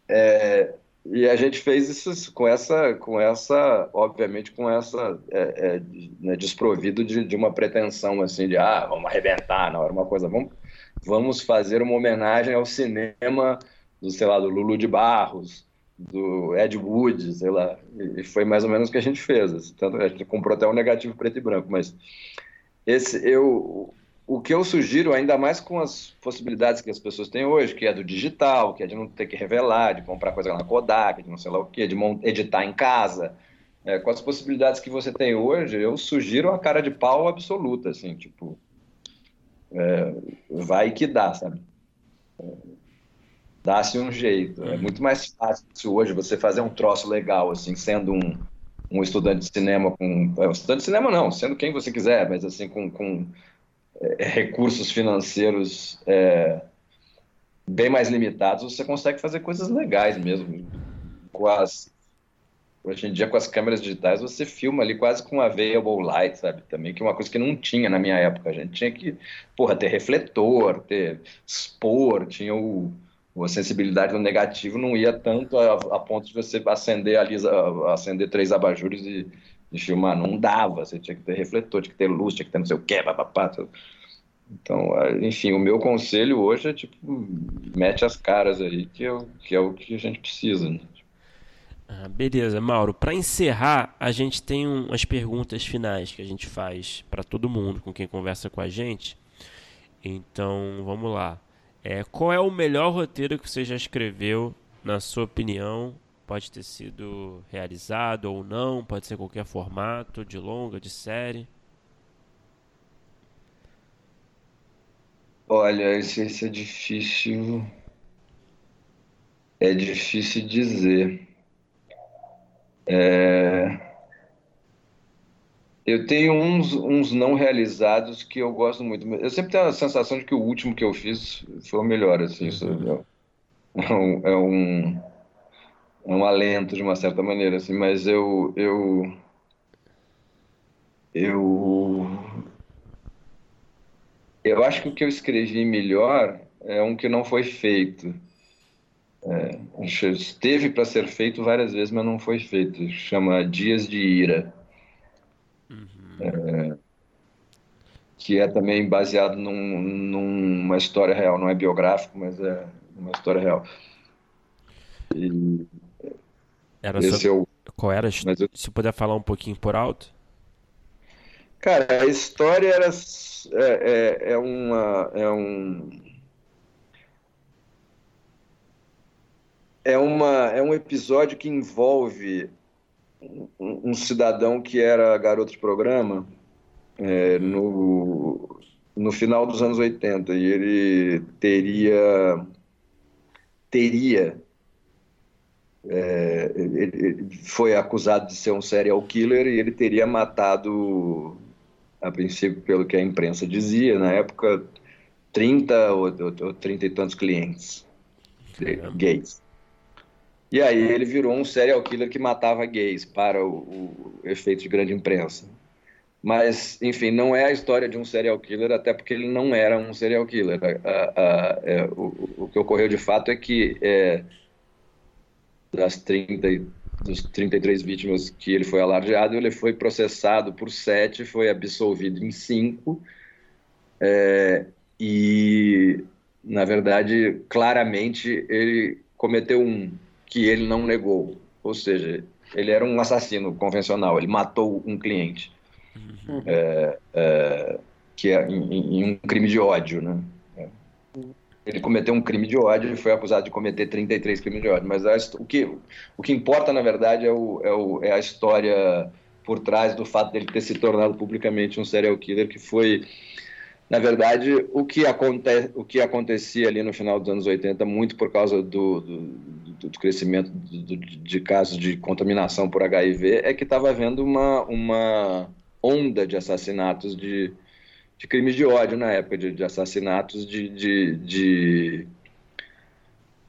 É, e a gente fez isso com essa, com essa, obviamente, com essa é, é, né, desprovido de, de uma pretensão assim de ah, vamos arrebentar, não era uma coisa, vamos vamos fazer uma homenagem ao cinema do, sei lá, do Lulu de Barros, do Ed Wood, sei lá, e foi mais ou menos o que a gente fez. Assim, tanto a gente comprou até um negativo preto e branco, mas esse eu o que eu sugiro, ainda mais com as possibilidades que as pessoas têm hoje, que é do digital, que é de não ter que revelar, de comprar coisa na Kodak, de não sei lá o que, de editar em casa, é, com as possibilidades que você tem hoje, eu sugiro a cara de pau absoluta, assim, tipo, é, vai que dá, sabe? É, Dá-se um jeito. É muito mais fácil hoje você fazer um troço legal, assim, sendo um, um estudante de cinema com. É, estudante de cinema não, sendo quem você quiser, mas assim, com, com recursos financeiros é, bem mais limitados, você consegue fazer coisas legais mesmo. Com as Hoje em dia, com as câmeras digitais, você filma ali quase com available light, sabe? Também que é uma coisa que não tinha na minha época. A gente tinha que, porra, ter refletor, ter expor, tinha o, a sensibilidade no negativo não ia tanto a, a ponto de você acender ali, acender três abajures e, e, filmar. Não dava, você tinha que ter refletor, tinha que ter luz, tinha que ter não sei o quê, papapá. Então, enfim, o meu conselho hoje é, tipo, mete as caras aí, que é, que é o que a gente precisa, né? Ah, beleza, Mauro. Para encerrar, a gente tem um, umas perguntas finais que a gente faz para todo mundo com quem conversa com a gente. Então, vamos lá. É, qual é o melhor roteiro que você já escreveu, na sua opinião? Pode ter sido realizado ou não, pode ser qualquer formato, de longa, de série. Olha, esse, esse é difícil. É difícil dizer. É... Eu tenho uns, uns não realizados que eu gosto muito. Eu sempre tenho a sensação de que o último que eu fiz foi o melhor. Assim, isso é, um, é um, um alento de uma certa maneira, assim, mas eu eu eu eu acho que o que eu escrevi melhor é um que não foi feito. É, esteve para ser feito várias vezes, mas não foi feito. Chama Dias de Ira. Uhum. É, que é também baseado num, numa história real. Não é biográfico, mas é uma história real. E era esse sobre... é Qual era? Eu... Se puder falar um pouquinho por alto. Cara, a história era é, é, é uma é um é uma é um episódio que envolve um, um cidadão que era garoto de programa é, no no final dos anos 80 e ele teria teria é, ele foi acusado de ser um serial killer e ele teria matado a princípio, pelo que a imprensa dizia, na época, 30 ou, ou, ou 30 e tantos clientes gays. E aí ele virou um serial killer que matava gays para o, o, efeito de grande imprensa. Mas, enfim, não é a história de um serial killer, até porque ele não era um serial killer. A, a, a, é, o, o, que ocorreu de fato é que é, das 30 dos 33 vítimas que ele foi alardeado, ele foi processado por sete, foi absolvido em cinco, é, e, na verdade, claramente ele cometeu um que ele não negou, ou seja, ele era um assassino convencional, ele matou um cliente, uhum. é, é, que é em, em, um crime de ódio, né? Ele cometeu um crime de ódio e foi acusado de cometer 33 crimes de ódio. Mas a, o, que, o que importa, na verdade, é, o, é, o, é a história por trás do fato dele ter se tornado publicamente um serial killer, que foi, na verdade, o que, aconte, o que acontecia ali no final dos anos 80, muito por causa do, do, do crescimento do, de casos de contaminação por HIV, é que estava havendo uma, uma onda de assassinatos de de crimes de ódio na época, de, de assassinatos de, de, de,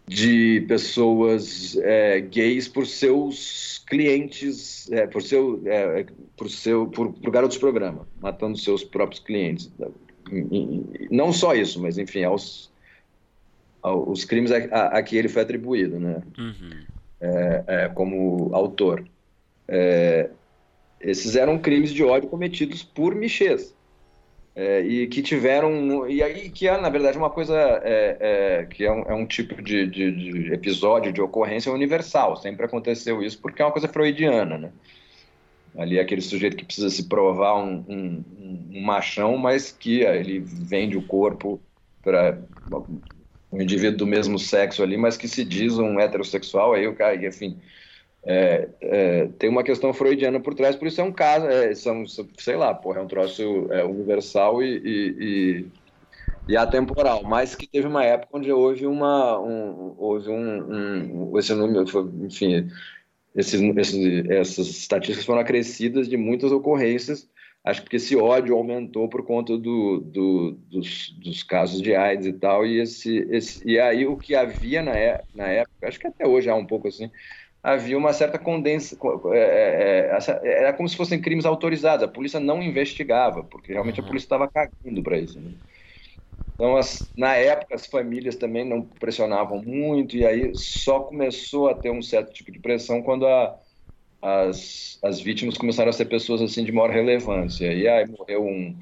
de pessoas é, gays por seus clientes, é, por seu, é, por seu, por, por garotos programa, matando seus próprios clientes. Não só isso, mas enfim, aos, aos crimes a, a, a que ele foi atribuído, né? Uhum. É, é, como autor. É, esses eram crimes de ódio cometidos por Michês é, e que tiveram e aí que é na verdade uma coisa é, é, que é um, é um tipo de, de, de, episódio de ocorrência universal. Sempre aconteceu isso porque é uma coisa freudiana né? Ali é aquele sujeito que precisa se provar um, um, um machão mas que é, ele vende o corpo para um indivíduo do mesmo sexo ali mas que se diz um heterossexual aí o cara enfim é, é, tem uma questão freudiana por trás, por isso é um caso, é, são, sei lá, porra, é um troço é, universal e, e, e, e, atemporal, mas que teve uma época onde houve uma, um, houve um, um esse número, enfim, esses, essas estatísticas foram acrescidas de muitas ocorrências, acho que esse ódio aumentou por conta do, do, dos, dos, casos de AIDS e tal, e, esse, esse, e aí o que havia na, na época, acho que até hoje há um pouco assim, havia uma certa condensa. É, é, é, era como se fossem crimes autorizados. A polícia não investigava, porque realmente a uhum. polícia estava cagando para isso. Né? Então, as, na época, as famílias também não pressionavam muito, e aí só começou a ter um certo tipo de pressão quando a, as, as vítimas começaram a ser pessoas assim de maior relevância. E aí morreu um,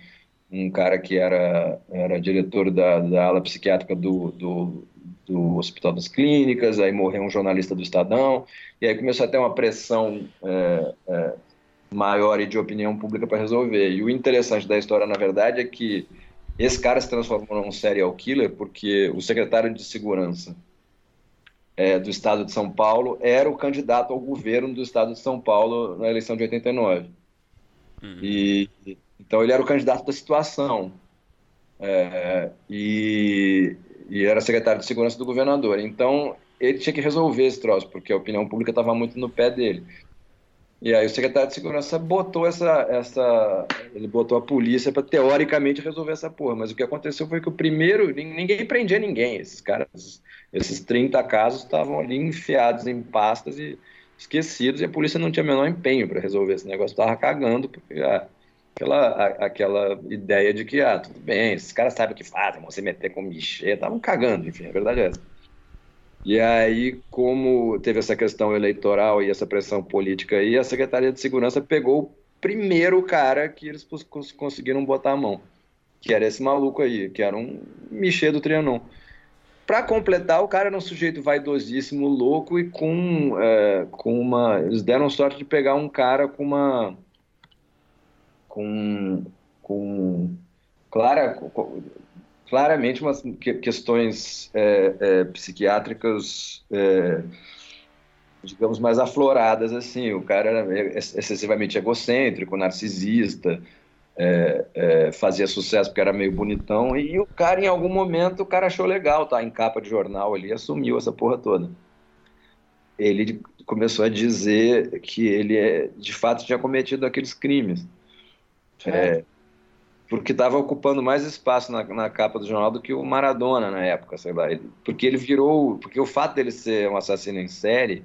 um cara que era, era diretor da, da ala psiquiátrica do, do, do Hospital das Clínicas, aí morreu um jornalista do Estadão, e aí começou a ter uma pressão é, é, maior e de opinião pública para resolver. E o interessante da história, na verdade, é que esse cara se transformou num serial killer porque o secretário de segurança é, do estado de São Paulo era o candidato ao governo do estado de São Paulo na eleição de 89. Uhum. E, então ele era o candidato da situação. É, e e era secretário de segurança do governador. Então, ele tinha que resolver esse troço, porque a opinião pública estava muito no pé dele. E aí o secretário de segurança botou essa, essa ele botou a polícia para teoricamente resolver essa porra, mas o que aconteceu foi que o primeiro, ninguém prendia ninguém, esses caras, esses 30 casos estavam ali enfiados em pastas e esquecidos e a polícia não tinha o menor empenho para resolver esse negócio, estava cagando porque ah, aquela, a, aquela ideia de que ah, tudo bem, esses caras sabem o que fazem, vão se meter com mexer, estavam cagando, enfim, a verdade é essa. E aí, como teve essa questão eleitoral e essa pressão política aí, a Secretaria de Segurança pegou o primeiro cara que eles conseguiram botar a mão, que era esse maluco aí, que era um Michê do Trianon. Para completar, o cara era um sujeito vaidosíssimo, louco e com, é, com uma. Eles deram sorte de pegar um cara com uma. Com. com clara, claramente umas questões é, é, psiquiátricas, é, digamos, mais afloradas, assim. O cara era excessivamente egocêntrico, narcisista, é, é, fazia sucesso porque era meio bonitão, e o cara, em algum momento, o cara achou legal, tá? Em capa de jornal ali, assumiu essa porra toda. Ele começou a dizer que ele, é, de fato, tinha cometido aqueles crimes. É, porque estava ocupando mais espaço na, na, capa do jornal do que o Maradona na época, sei lá. Ele, porque ele virou. Porque o fato dele ser um assassino em série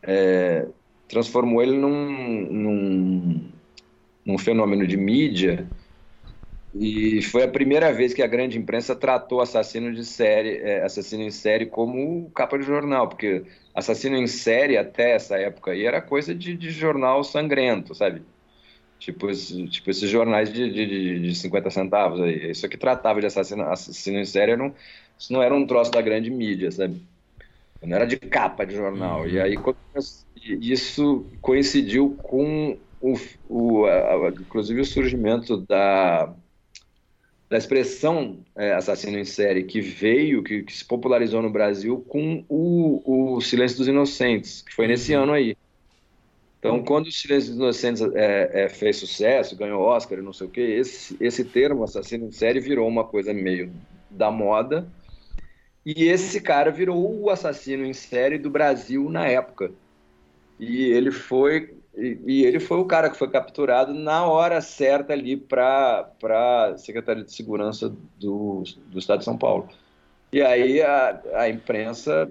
é, transformou ele num, num, num, fenômeno de mídia. E foi a primeira vez que a grande imprensa tratou assassino de série, é, assassino em série como capa de jornal, porque assassino em série até essa época aí era coisa de, de jornal sangrento, sabe? Tipo, tipo esses jornais de, de, de 50 centavos aí. Isso que tratava de assassino, assassino em série, não, isso não era um troço da grande mídia, sabe? Não era de capa de jornal. Uhum. E aí isso coincidiu com o, o a, inclusive o surgimento da, da expressão é, assassino em série que veio, que, que, se popularizou no Brasil com o, o Silêncio dos Inocentes, que foi nesse uhum. ano aí. Então, quando o Silêncio dos Inocentes é, é, fez sucesso, ganhou Oscar e não sei o quê, esse, esse termo, assassino em série, virou uma coisa meio da moda. E esse cara virou o assassino em série do Brasil na época. E ele foi e, e ele foi o cara que foi capturado na hora certa ali para a Secretaria de Segurança do, do Estado de São Paulo. E aí a, a imprensa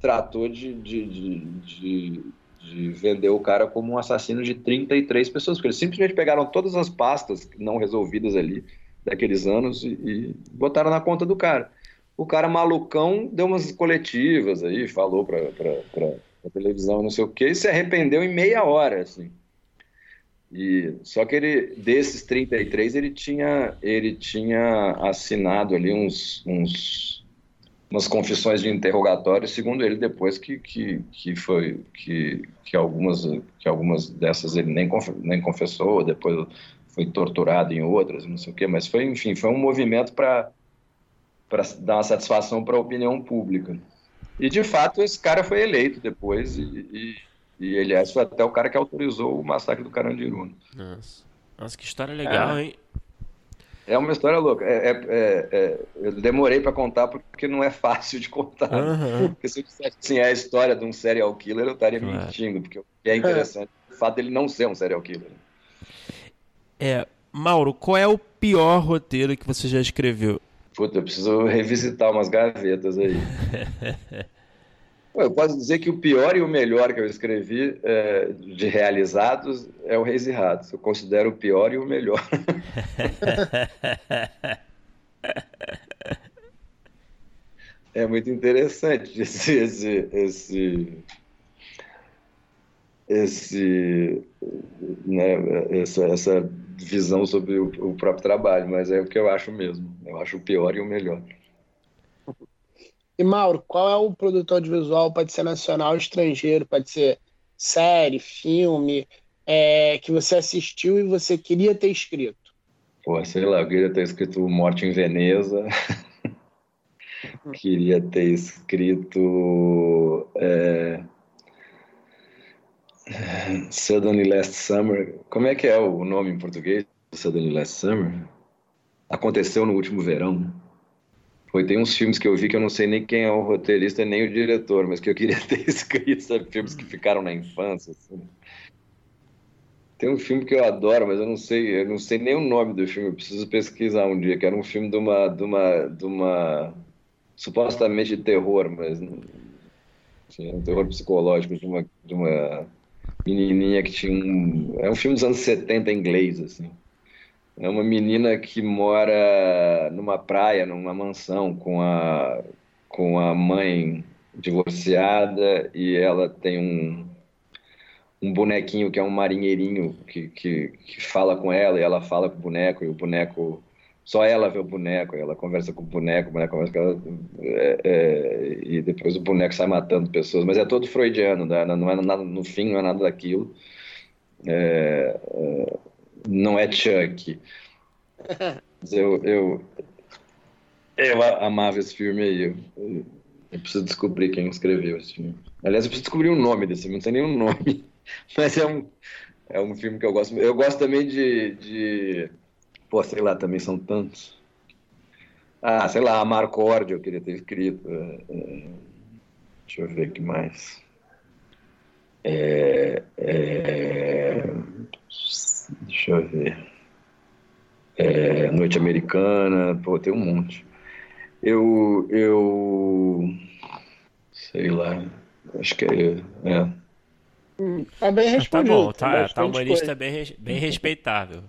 tratou de, de, de, de de vender o cara como um assassino de 33 pessoas, porque eles simplesmente pegaram todas as pastas não resolvidas ali daqueles anos e, e botaram na conta do cara. O cara malucão deu umas coletivas aí, falou para a televisão não sei o que, e se arrependeu em meia hora, assim. E, só que ele, desses 33, ele tinha, ele tinha assinado ali uns, uns umas confissões de interrogatório, segundo ele depois que, que, que foi que, que algumas que algumas dessas ele nem nem confessou, depois foi torturado em outras, não sei o quê, mas foi enfim foi um movimento para para dar uma satisfação para a opinião pública. E de fato esse cara foi eleito depois e, e, e aliás foi até o cara que autorizou o massacre do Carandiru. Nossa, Nossa que história legal, é. hein? É uma história louca. É, é, é, é eu demorei para contar porque não é fácil de contar. Uhum. Porque se eu dissesse assim, é a história de um serial killer, eu estaria claro. mentindo. Porque é interessante o fato dele não ser um serial killer. É, Mauro, qual é o pior roteiro que você já escreveu? Puta, eu preciso revisitar umas gavetas aí. Eu posso dizer que o pior e o melhor que eu escrevi é, de realizados é o Reis e Ratos. Eu considero o pior e o melhor. é muito interessante esse, esse, esse, esse né, essa, essa visão sobre o, o próprio trabalho, mas é o que eu acho mesmo. Eu acho o pior e o melhor. E Mauro, qual é o produtor audiovisual? Pode ser nacional, estrangeiro, pode ser série, filme, é, que você assistiu e você queria ter escrito? Pô, sei lá, eu queria ter escrito Morte em Veneza. queria ter escrito é... Suddenly Last Summer. Como é que é o nome em português? Suddenly Last Summer? Aconteceu no último verão. Foi, tem uns filmes que eu vi que eu não sei nem quem é o roteirista nem o diretor, mas que eu queria ter escrito, sabe? Filmes que ficaram na infância, assim. tem um filme que eu adoro, mas eu não sei, eu não sei nem o nome do filme, eu preciso pesquisar um dia, que era um filme de uma, de uma, de uma supostamente de terror, mas assim, um terror psicológico de uma, de uma menininha que tinha um, é um filme dos anos 70 em inglês, assim. É uma menina que mora numa praia, numa mansão, com a, com a mãe divorciada e ela tem um, um bonequinho que é um marinheirinho que, que, que fala com ela e ela fala com o boneco e o boneco só ela vê o boneco, ela conversa com o boneco, o boneco conversa com ela, é, é, e depois o boneco sai matando pessoas. Mas é todo freudiano, né? não é nada, no fim não é nada daquilo. É, é não é Chuck. Eu, eu, eu amava esse filme aí. Eu, eu, preciso descobrir quem escreveu esse filme. Aliás, eu preciso descobrir o nome desse filme, não tem nenhum nome. Mas é um, é um filme que eu gosto. Eu gosto também de, de. Pô, sei lá, também são tantos. Ah, sei lá, Amarcord eu queria ter escrito. É, é, deixa eu ver o que mais. É, é, deixa eu ver. É, Noite Americana, pô, tem um monte. Eu, eu, sei lá, acho que é, é. Hum, tá bem respondido. Tá bom, tá, tá uma lista bem, bem respeitável.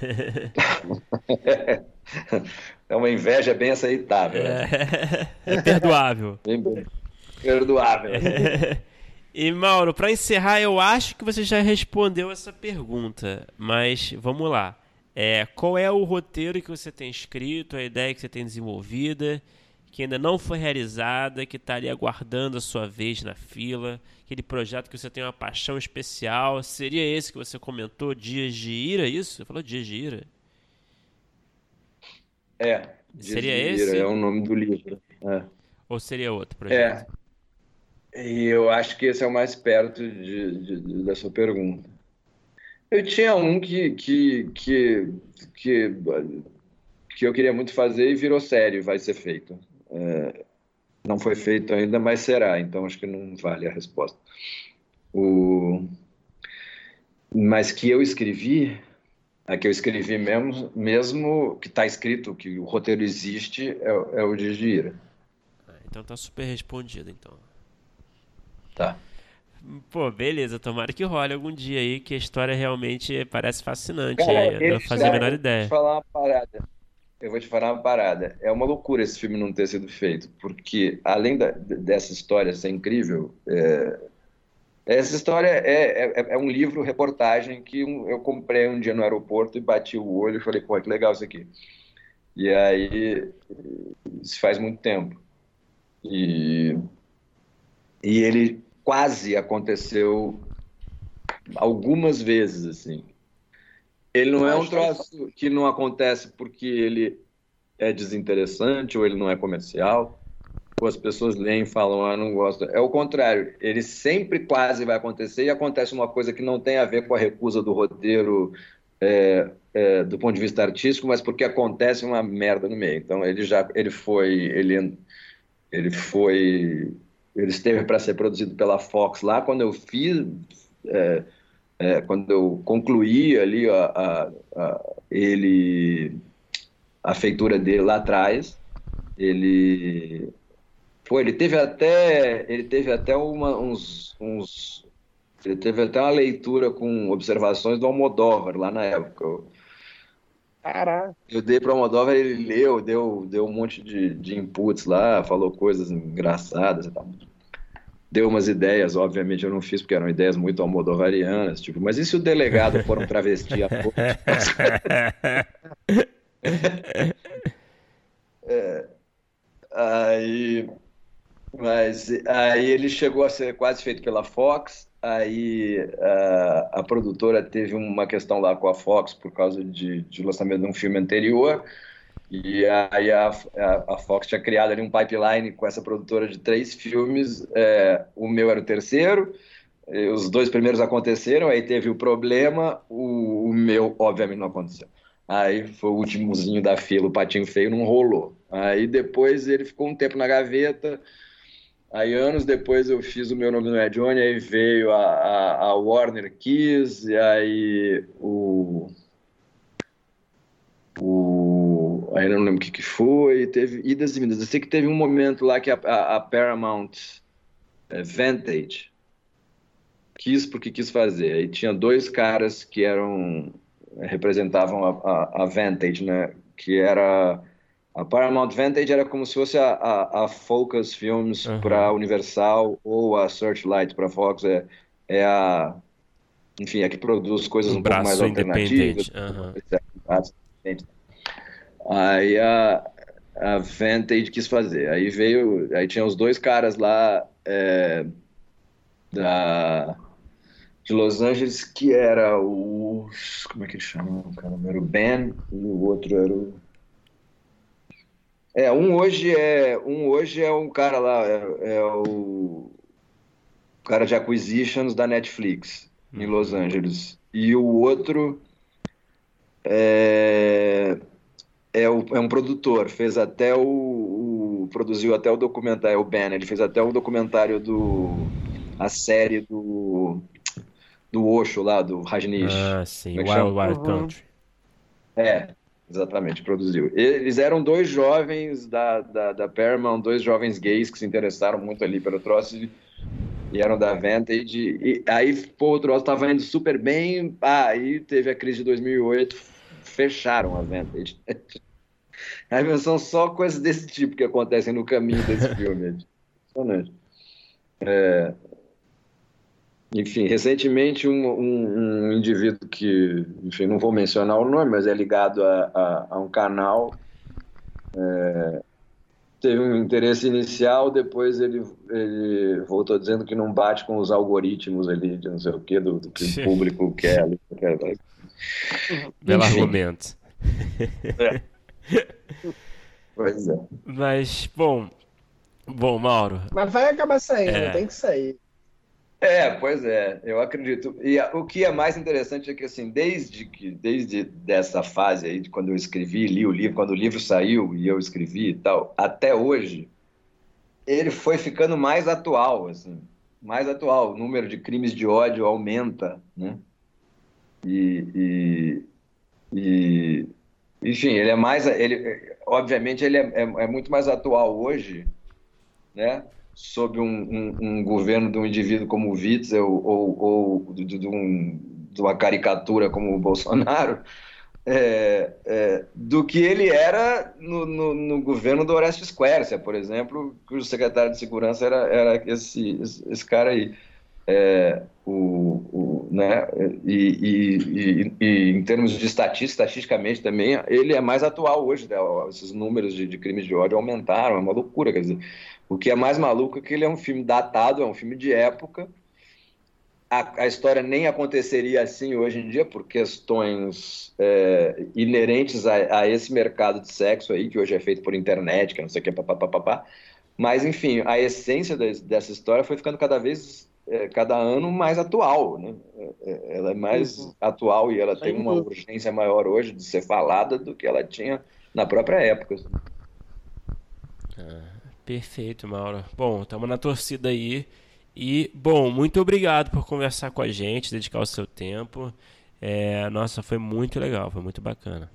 é uma inveja bem aceitável. É, é perdoável. Bem, perdoável. E Mauro, para encerrar, eu acho que você já respondeu essa pergunta, mas vamos lá. É, qual é o roteiro que você tem escrito, a ideia que você tem desenvolvida, que ainda não foi realizada, que está ali aguardando a sua vez na fila, aquele projeto que você tem uma paixão especial? Seria esse que você comentou, Dias de Ira, isso? Você falou Dias de Ira? É. Dias seria esse? é o nome do livro. É. Ou seria outro projeto? É. E eu acho que esse é o mais perto de, de, de, da sua pergunta. Eu tinha um que, que, que, que, que eu queria muito fazer e virou sério, vai ser feito. É, não foi feito ainda, mas será, então acho que não vale a resposta. O... Mas que eu escrevi, a que eu escrevi mesmo, mesmo que está escrito que o roteiro existe, é, é o de Gira. Então tá super respondido, então. Tá. Pô, beleza, tomara que role algum dia aí, que a história realmente parece fascinante. Cara, eu não fazia a menor ideia. Eu vou te falar uma parada. Eu vou te falar uma parada. É uma loucura esse filme não ter sido feito, porque além da, dessa história ser incrível, é, essa história é, é, é, um livro, reportagem, que eu comprei um dia no aeroporto e bati o olho e falei, pô, que legal isso aqui. E aí, isso faz muito tempo. E, e ele quase aconteceu algumas vezes, assim. Ele não é um troço que não acontece porque ele é desinteressante ou ele não é comercial, ou as pessoas leem e falam, ah, não gosto. É o contrário, ele sempre quase vai acontecer e acontece uma coisa que não tem a ver com a recusa do roteiro é, é, do ponto de vista artístico, mas porque acontece uma merda no meio. Então ele já ele foi ele ele foi ele esteve para ser produzido pela Fox lá quando eu fiz, é, é, quando eu concluí ali a, a, a, ele, a feitura dele lá atrás, ele, pô, ele teve até, ele teve até uma, uns, uns, ele teve até uma leitura com observações do Almodóvar lá na época. Caraca. Eu dei para o Almodóvar, ele leu, deu, deu um monte de, de inputs lá, falou coisas engraçadas e tal. Deu umas ideias, obviamente eu não fiz, porque eram ideias muito almodovarianas, tipo, mas e se o delegado for um travesti a pouco? é, aí, mas aí ele chegou a ser quase feito pela Fox, Aí a, a, produtora teve uma questão lá com a Fox por causa de, de lançamento de um filme anterior. E aí a, a, a, Fox tinha criado ali um pipeline com essa produtora de três filmes. É, o meu era o terceiro. Os dois primeiros aconteceram, aí teve o problema. O, o meu, obviamente, não aconteceu. Aí foi o últimozinho da fila, o patinho feio não rolou. Aí depois ele ficou um tempo na gaveta Aí anos depois eu fiz o meu nome não é Johnny, aí veio a, a, a Warner Kiss, e aí o. O. Aí não lembro o que, que foi, teve idas e vindas. Eu sei que teve um momento lá que a, a, a Paramount é, Vantage quis porque quis fazer. Aí tinha dois caras que eram representavam a, a, a Vantage, né? Que era a Paramount Vantage era como se fosse a, a, a Focus Films uhum. para Universal ou a Searchlight para Fox. É, é a. Enfim, é que produz coisas um, um pouco mais alternativas. Uhum. Aí a, a Vantage quis fazer. Aí veio. Aí tinha os dois caras lá é, da, de Los Angeles que era o. Como é que ele chama? O cara era o Ben e o outro era o. É, um hoje é um hoje é um cara lá, é, é o cara de acquisitions da Netflix em uhum. Los Angeles. E o outro é, é, o, é um produtor, fez até o, o, produziu até o documentário, é o Ben, ele fez até o documentário do a série do do Osho lá, do Rajneesh. Ah, sim, é Wild Wild uhum. Country. É, Exatamente, produziu. Eles eram dois jovens da, da, da Paramount, dois jovens gays que se interessaram muito ali pelo troço e, e eram da Vantage. E aí, pô, o troço estava indo super bem. Ah, aí teve a crise de 2008, fecharam a Vantage. Aí são só coisas desse tipo que acontecem no caminho desse filme. Impressionante. É, enfim, recentemente um, um, um, indivíduo que, enfim, não vou mencionar o nome, mas é ligado a, a, a um canal, é, teve um interesse inicial, depois ele, ele voltou dizendo que não bate com os algoritmos ali, de não sei o que, do, do que o público quer. quer Belo argumento. É. Pois é. Mas, bom, bom, Mauro. Mas vai acabar saindo, é. tem que sair. É, pois é, eu acredito. E o que é mais interessante é que, assim, desde que, desde dessa fase aí, de quando eu escrevi, li o livro, quando o livro saiu e eu escrevi e tal, até hoje, ele foi ficando mais atual, assim, mais atual. O número de crimes de ódio aumenta, né? E, e, e enfim, ele é mais, ele, obviamente, ele é, é, é muito mais atual hoje, né? Sob um, um, um, governo de um indivíduo como o Witzel ou, ou de, de, um, de, uma caricatura como o Bolsonaro, é, é, do que ele era no, no, no, governo do Orestes Quercia, por exemplo, cujo secretário de segurança era, era esse, esse cara aí. É, o, o, né, e, e, e, e, em termos de estatística, estatisticamente também, ele é mais atual hoje. Né? Esses números de, de crimes de ódio aumentaram, é uma loucura. Quer dizer, o que é mais maluco é que ele é um filme datado, é um filme de época. A, a história nem aconteceria assim hoje em dia por questões é, inerentes a, a, esse mercado de sexo aí, que hoje é feito por internet, que não sei o que, papapá. Mas, enfim, a essência dessa história foi ficando cada vez, é, cada ano mais atual, né? É, é, ela é mais uhum. atual e ela tem uma urgência maior hoje de ser falada do que ela tinha na própria época. Ah. Perfeito, Mauro. Bom, estamos na torcida aí. E, bom, muito obrigado por conversar com a gente, dedicar o seu tempo. É, nossa, foi muito legal, foi muito bacana.